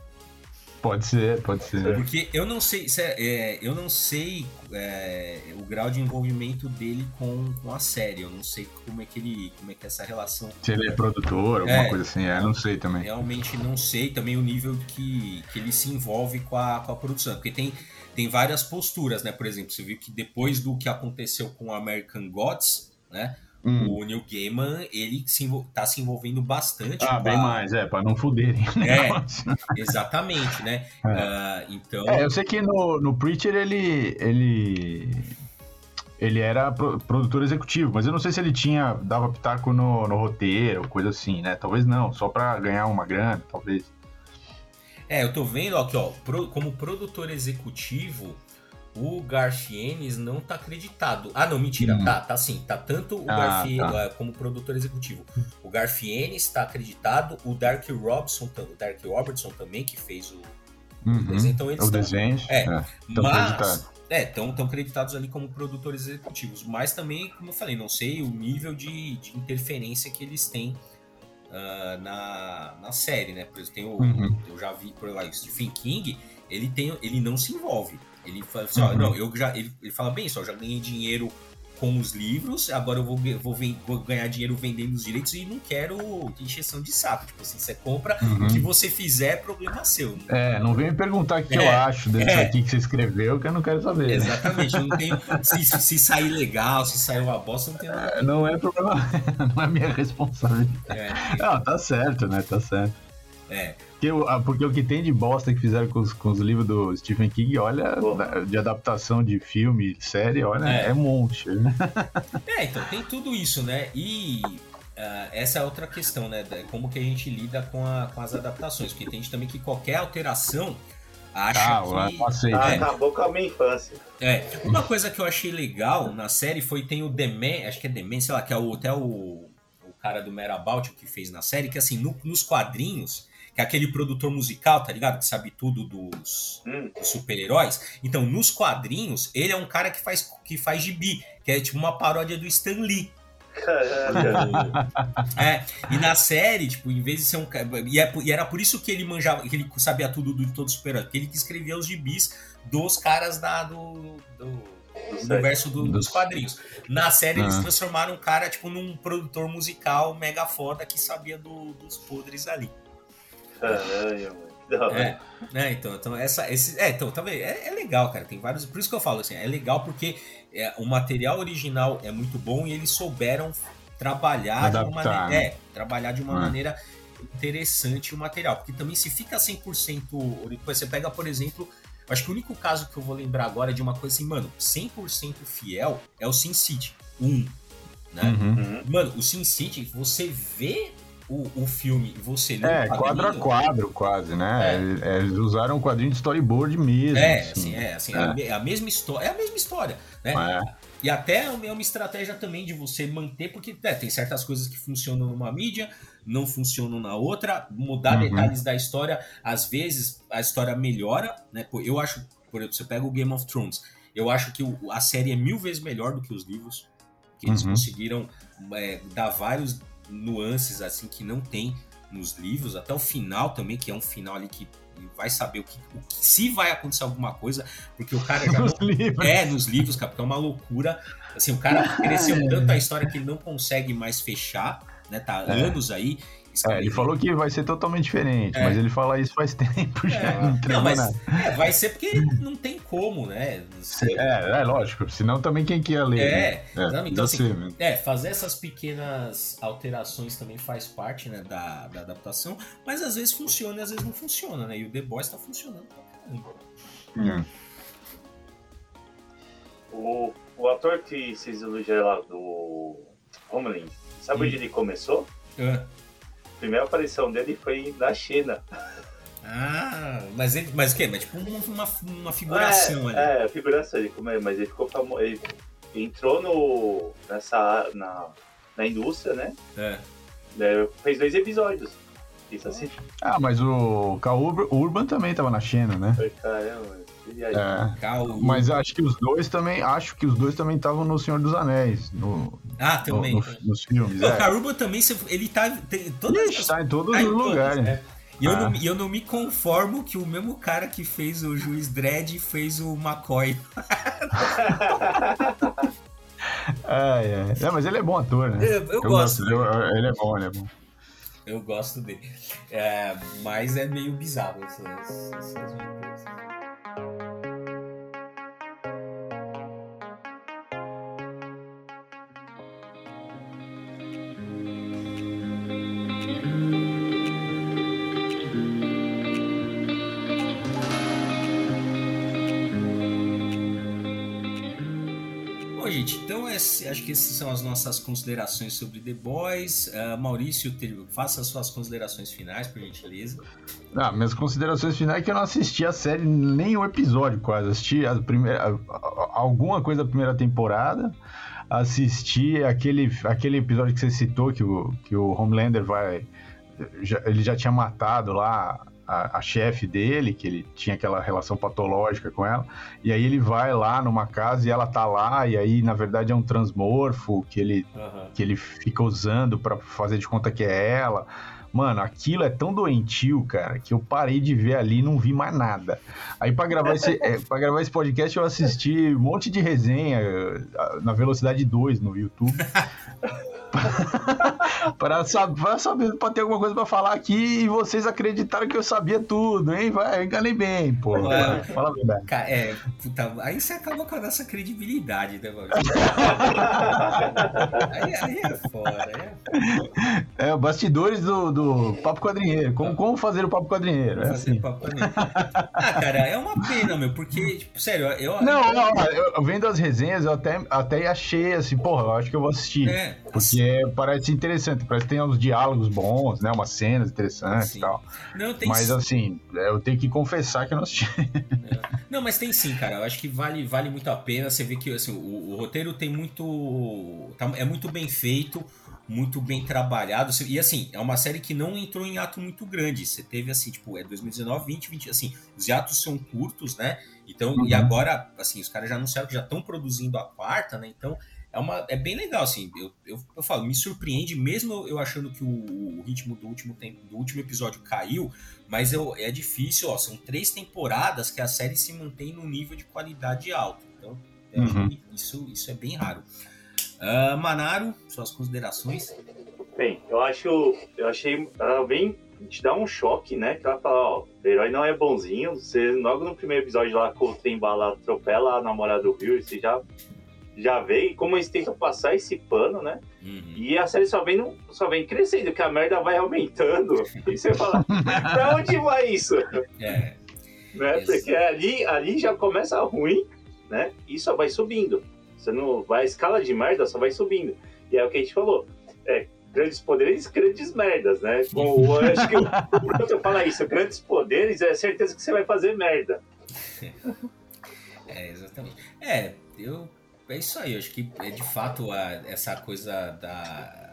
Speaker 3: Pode ser, pode ser.
Speaker 1: Porque eu não sei, é, eu não sei é, o grau de envolvimento dele com, com a série. Eu não sei como é que ele, como é que é essa relação.
Speaker 3: Se ele é produtor, alguma é, coisa assim, é, não sei também.
Speaker 1: Realmente não sei também o nível que, que ele se envolve com a, com a produção, porque tem tem várias posturas, né? Por exemplo, você viu que depois do que aconteceu com o American Gods, né? Hum. O Neil Gaiman, ele se tá se envolvendo bastante.
Speaker 3: Ah, bem a... mais, é, para não fuderem.
Speaker 1: É, exatamente, né? É. Uh, então...
Speaker 3: É, eu sei que no, no Preacher ele, ele, ele era produtor executivo, mas eu não sei se ele tinha, dava pitaco no, no roteiro, coisa assim, né? Talvez não, só para ganhar uma grana, talvez.
Speaker 1: É, eu tô vendo aqui, ó, como produtor executivo, o Garfienes não tá acreditado. Ah, não, mentira. Hum. Tá, tá sim. Tá tanto o ah, Garfienes tá. É, como produtor executivo. O Garfienes tá acreditado, o Dark Robson, o Dark Robertson também, que fez o,
Speaker 3: uhum. desenho. Então eles o desenho.
Speaker 1: É, é mas. É, estão tão acreditados ali como produtores executivos. Mas também, como eu falei, não sei o nível de, de interferência que eles têm uh, na, na série, né? Por exemplo, tem o,
Speaker 3: Uhum.
Speaker 1: eu já vi por lá, o Stephen King, ele, tem, ele não se envolve. Ele fala assim, ó,
Speaker 3: Uhum.
Speaker 1: não, eu já, ele, ele fala bem isso, ó, eu já ganhei dinheiro com os livros, agora eu vou, vou, vou ganhar dinheiro vendendo os direitos e não quero encheção de saco. Tipo assim, você compra,
Speaker 3: Uhum.
Speaker 1: o que você fizer é problema seu.
Speaker 3: É, não vem me perguntar o que
Speaker 1: É,
Speaker 3: eu acho disso
Speaker 1: é.
Speaker 3: aqui que você escreveu, que eu não quero saber.
Speaker 1: Exatamente, eu não tenho. Se, se- sair legal, se sair uma bosta, não tem nada.
Speaker 3: Não é problema, não é minha responsabilidade.
Speaker 1: É,
Speaker 3: Não, tá certo, né? Tá certo.
Speaker 1: é.
Speaker 3: Porque, o- ah, porque o que tem de bosta que fizeram com os, com os livros do Stephen King, olha,
Speaker 2: Porra.
Speaker 3: de adaptação de filme, série, olha,
Speaker 1: É.
Speaker 3: é, um monte. né?
Speaker 1: É, então tem tudo isso, né? E ah, essa é outra questão, né? Como que a gente lida com, a- com as adaptações. Porque tem gente também que qualquer alteração acha
Speaker 3: Ah,
Speaker 1: que.
Speaker 3: não aceito.
Speaker 2: Ah,
Speaker 1: É.
Speaker 2: acabou com a minha infância.
Speaker 1: É, uma coisa que eu achei legal na série foi tem o The Man, acho que é The Man, sei lá, que é o, até o, o cara do Merabout que fez na série, que assim, no- nos quadrinhos, que é aquele produtor musical, tá ligado? Que sabe tudo dos,
Speaker 2: Hum,
Speaker 1: dos super-heróis. Então, nos quadrinhos, ele é um cara que faz, que faz gibi, que é tipo uma paródia do Stan Lee.
Speaker 2: caralho.
Speaker 1: É, e na série, tipo, em vez de ser um cara. E, é e era por isso que ele manjava, que ele sabia tudo de todos os super-heróis, porque ele que escrevia os gibis dos caras da, do, do universo do- dos quadrinhos. Na série, eles
Speaker 3: Ah.
Speaker 1: transformaram o cara, tipo, num produtor musical mega foda que sabia do- dos podres ali.
Speaker 2: Caralho, mano.
Speaker 1: É, né, então, então essa, esse, é, então, tá vendo? É, é legal, cara. Tem vários. Por isso que eu falo assim, é legal porque é, o material original é muito bom e eles souberam trabalhar de uma
Speaker 3: Adaptar,
Speaker 1: maneira.
Speaker 3: né?
Speaker 1: É, trabalhar de uma
Speaker 3: É.
Speaker 1: maneira interessante o material. Porque também se fica 100%. ori- Você pega, por exemplo. Acho que o único caso que eu vou lembrar agora é de uma coisa assim, mano, 100% fiel é o Sin City 1. Né?
Speaker 3: Uhum.
Speaker 2: Uhum.
Speaker 1: Mano, o Sin City, você vê o, o filme você lê
Speaker 3: É,
Speaker 1: o
Speaker 3: quadro a quadro, quase, né?
Speaker 1: É.
Speaker 3: Eles- usaram um quadrinho de storyboard mesmo.
Speaker 1: É,
Speaker 3: assim.
Speaker 1: assim, é, assim,
Speaker 3: É.
Speaker 1: é a é a mesma história, é a mesma história, né?
Speaker 3: É.
Speaker 1: E até é uma estratégia também de você manter, porque né, tem certas coisas que funcionam numa mídia, não funcionam na outra, mudar
Speaker 3: Uhum.
Speaker 1: detalhes da história, às vezes a história melhora, né? Eu acho, por exemplo, você pega o Game of Thrones, eu acho que a série é mil vezes melhor do que os livros, que eles
Speaker 3: Uhum.
Speaker 1: conseguiram é, dar vários nuances assim que não tem nos livros, até o final também, que é um final ali que vai saber o que, o que- se vai acontecer alguma coisa, porque o cara já
Speaker 3: Nos livros.
Speaker 1: é, nos livros, cara, porque é uma loucura. Assim, o cara cresceu tanto a história que ele não consegue mais fechar, né? Tá
Speaker 3: É.
Speaker 1: anos aí.
Speaker 3: É, ele falou que vai ser totalmente diferente,
Speaker 1: É.
Speaker 3: mas ele fala isso faz tempo já.
Speaker 1: É.
Speaker 3: Não
Speaker 1: Não, mas
Speaker 3: nada.
Speaker 1: é, vai ser porque não tem como, né? Você-
Speaker 3: É, é, lógico, senão também quem que ia ler?
Speaker 1: É,
Speaker 3: né?
Speaker 1: sabe? então assim, é, fazer essas pequenas alterações também faz parte né, da, da adaptação, mas às vezes funciona e às vezes não funciona, né? E o The Boys tá funcionando pra caramba.
Speaker 3: Hum.
Speaker 2: O, o ator que vocês elogiaram lá do Homeland, sabe
Speaker 1: Hum.
Speaker 2: onde ele começou? A primeira aparição dele foi na China.
Speaker 1: Ah, mas ele. Mas o quê? Mas tipo uma, uma figuração ali.
Speaker 2: é, é, figuração, ele, como é, mas ele ficou famoso. Ele entrou no, nessa, na, na indústria, né?
Speaker 1: É.
Speaker 2: É, Fez dois episódios. Isso assim.
Speaker 3: Ah, mas o Cal Ur- Urban também tava na China, né?
Speaker 2: Foi, caramba.
Speaker 3: É.
Speaker 1: Cal-
Speaker 3: Mas acho que os dois também, acho que os dois também estavam no Senhor dos Anéis, no,
Speaker 1: Ah,
Speaker 3: no-
Speaker 1: também.
Speaker 3: no- nos filmes.
Speaker 1: Não,
Speaker 3: é.
Speaker 1: O Caruba também, ele tá. Tem todas
Speaker 3: Ixi,
Speaker 1: as-
Speaker 3: tá em todos
Speaker 1: tá
Speaker 3: os lugares.
Speaker 1: é. E eu,
Speaker 3: Ah.
Speaker 1: não, e eu não me conformo que o mesmo cara que fez o Juiz Dredd fez o McCoy.
Speaker 3: É, é. É, mas ele é bom ator, né?
Speaker 1: Eu, eu gosto.
Speaker 3: eu- eu- ele é bom, ele é bom.
Speaker 1: Eu gosto dele. É, mas é meio bizarro essas, essas thank you acho que essas são as nossas considerações sobre The Boys. Ah, Maurício, te- faça as suas considerações finais, por gentileza.
Speaker 3: Ah, minhas considerações finais é que eu não assisti a série nem o episódio quase. Assisti a primeira, alguma coisa da primeira temporada. Assisti aquele, aquele episódio que você citou, que o, que o Homelander vai. já- ele já tinha matado lá a, a chefe dele, que ele tinha aquela relação patológica com ela, e aí ele vai lá numa casa e ela tá lá, e aí na verdade é um transmorfo que ele, uhum. que ele fica usando para fazer de conta que é ela. Mano, aquilo é tão doentio, cara, que eu parei de ver ali e não vi mais nada. Aí para gravar esse, é, pra gravar esse podcast eu assisti um monte de resenha na velocidade 2 no YouTube. para saber, saber, pra ter alguma coisa para falar aqui e vocês acreditaram que eu sabia tudo, hein? Vai, enganei bem, pô. É,
Speaker 1: fala a verdade. É, puta, aí você acaba com a nossa credibilidade, né, mano? aí, aí, é foda,
Speaker 3: é É, bastidores do, do Papo Quadrinheiro. Como, como fazer o Papo Quadrinheiro? É assim. Papo Quadrinheiro.
Speaker 1: Ah, cara, é uma pena, meu, porque, tipo, sério, eu.
Speaker 3: Não, não, eu, vendo as resenhas, eu até, até achei assim, porra, eu acho que eu vou assistir. É, porque parece interessante, parece que tem uns diálogos bons, né? Umas cenas interessantes sim. e tal. Não, tem mas assim, eu tenho que confessar que eu não assisti.
Speaker 1: É. Não, mas tem sim, cara. Eu acho que vale, vale muito a pena. Você vê que assim, o, o roteiro tem muito. Tá, é muito bem feito, muito bem trabalhado. E assim, é uma série que não entrou em ato muito grande. Você teve assim, tipo, é 2019, 20, 20. Assim, os atos são curtos, né? Então, uhum. e agora, assim, os caras já anunciaram que já estão produzindo a quarta, né? Então é, uma, é bem legal, assim. Eu, eu, eu falo, me surpreende, mesmo eu achando que o, o ritmo do último, tempo, do último episódio caiu, mas eu, é difícil, ó. São três temporadas que a série se mantém num nível de qualidade alto. Então, é, uhum. isso, isso é bem raro. Uh, Manaro, suas considerações?
Speaker 2: Bem, eu acho. Eu achei. Ela vem te dar um choque, né? Que ela fala, ó, o herói não é bonzinho. Você, logo no primeiro episódio lá, com o Trem Bala atropela a namorada do Rio, você já já vem, como eles tentam passar esse pano, né? Uhum. E a série só vem, só vem crescendo, que a merda vai aumentando. e você fala, pra onde vai isso? É. Né? Porque ali, ali já começa ruim, né? E só vai subindo. Você não vai, a escala de merda só vai subindo. E é o que a gente falou. É, grandes poderes, grandes merdas, né? Bom, eu acho que o Bruno fala isso, grandes poderes é certeza que você vai fazer merda.
Speaker 1: É, exatamente. É, eu é isso aí, eu acho que é de fato a, essa coisa da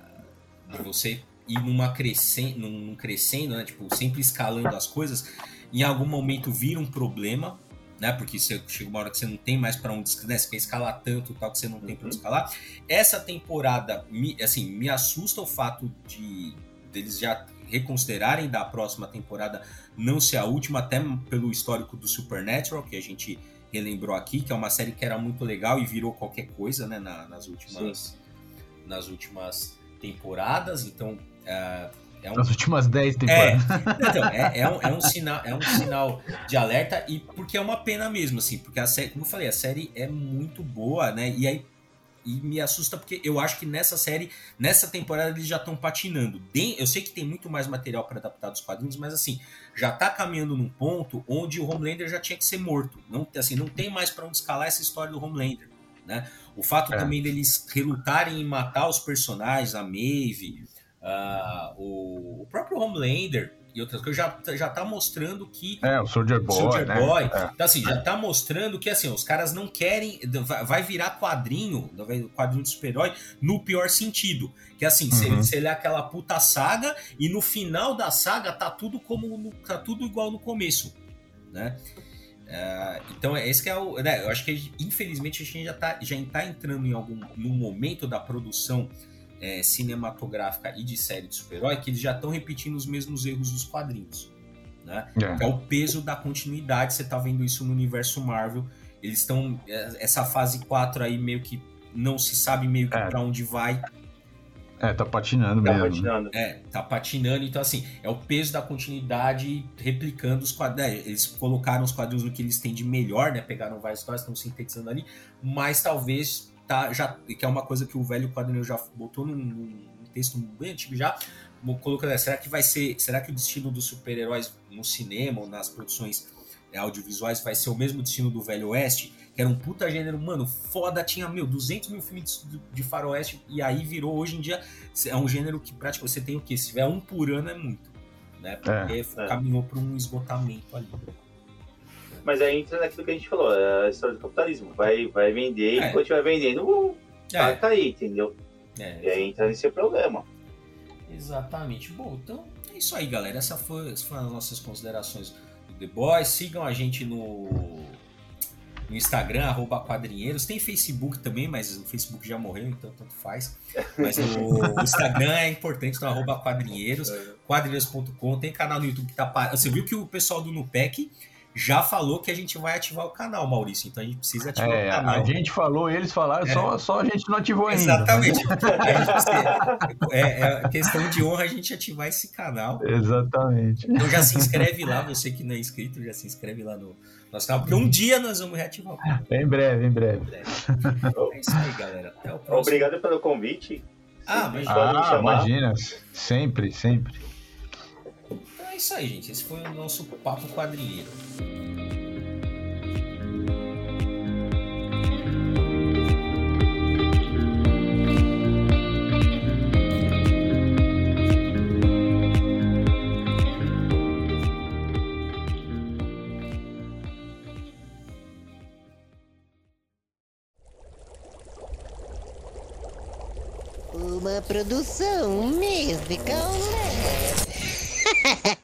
Speaker 1: de você ir numa crescendo, num crescendo, né? Tipo, sempre escalando as coisas, em algum momento vira um problema, né? Porque você chega uma hora que você não tem mais para onde né? Você quer escalar tanto tal que você não tem para onde uhum. escalar. Essa temporada, me, assim, me assusta o fato de deles já reconsiderarem da próxima temporada não ser a última, até pelo histórico do Supernatural, que a gente relembrou aqui, que é uma série que era muito legal e virou qualquer coisa, né, na, nas últimas nas últimas temporadas, então uh,
Speaker 3: é um... Nas últimas 10 temporadas.
Speaker 1: É, então, é, é, um, é, um sinal, é um sinal de alerta e porque é uma pena mesmo, assim, porque a série, como eu falei, a série é muito boa, né? E aí e me assusta porque eu acho que nessa série, nessa temporada, eles já estão patinando. Eu sei que tem muito mais material para adaptar dos quadrinhos, mas assim, já tá caminhando num ponto onde o Homelander já tinha que ser morto. Não, assim, não tem mais para onde escalar essa história do Homelander. Né? O fato é. também deles relutarem em matar os personagens, a Maeve, uh, o, o próprio Homelander, e outras coisas, já, já tá mostrando que.
Speaker 3: É, o Soldier Boy. Soldier né? Boy. É.
Speaker 1: Então, assim, já tá mostrando que assim, os caras não querem. Vai virar quadrinho, quadrinho de super-herói, no pior sentido. Que assim, uhum. você, você lê aquela puta saga e no final da saga tá tudo como. No, tá tudo igual no começo. Né? Uh, então, esse que é o. Né, eu acho que infelizmente a gente já tá, já tá entrando em algum num momento da produção é, cinematográfica e de série de super-herói que eles já estão repetindo os mesmos erros dos quadrinhos. Né? É. é o peso da continuidade, você tá vendo isso no universo Marvel. Eles estão. É, essa fase 4 aí meio que não se sabe meio que é. para onde vai.
Speaker 3: É, tá patinando tá mesmo.
Speaker 1: Patinando. É, tá patinando. Então, assim, é o peso da continuidade replicando os quadrinhos. É, eles colocaram os quadrinhos no que eles têm de melhor, né? Pegaram várias histórias, estão sintetizando ali. Mas talvez tá, já, que é uma coisa que o velho quadrinho já botou num, num texto bem antigo já, colocando, será que vai ser, será que o destino dos super-heróis no cinema ou nas produções é, audiovisuais vai ser o mesmo destino do Velho Oeste, que era um puta gênero, mano, foda, tinha, meu, 200 mil filmes de, de faroeste, e aí virou, hoje em dia, é um gênero que praticamente você tem o quê? Se tiver um por ano é muito, né? Porque é, caminhou para um esgotamento ali.
Speaker 2: Mas aí entra naquilo que a gente falou, é a história do capitalismo. Vai, vai vender, é. enquanto vai vendendo, uh, é. tá aí, entendeu? É, e aí entra nesse problema.
Speaker 1: Exatamente. Bom, então é isso aí, galera. Essas foram as nossas considerações do The Boys. Sigam a gente no no Instagram, arroba quadrinheiros. Tem Facebook também, mas o Facebook já morreu, então tanto faz. Mas o Instagram é importante, então arroba quadrinheiros, é. quadrinheiros.com. Tem canal no YouTube que tá... Você viu que o pessoal do Nupec já falou que a gente vai ativar o canal, Maurício. Então a gente precisa ativar é, o canal.
Speaker 3: A gente falou, eles falaram, é. só, só a gente não ativou ainda.
Speaker 1: Exatamente. é, é, questão de honra a gente ativar esse canal.
Speaker 3: Exatamente.
Speaker 1: Então já se inscreve lá, você que não é inscrito, já se inscreve lá no nosso canal, porque um dia nós vamos reativar o canal.
Speaker 3: Em breve, em breve. Em breve.
Speaker 1: É isso aí, galera. Até o próximo.
Speaker 2: Obrigado pelo convite.
Speaker 1: Ah, mas
Speaker 3: ah, imagina. Sempre, sempre
Speaker 1: isso aí, gente. Esse foi o nosso papo quadrinheiro.
Speaker 4: Uma produção musical.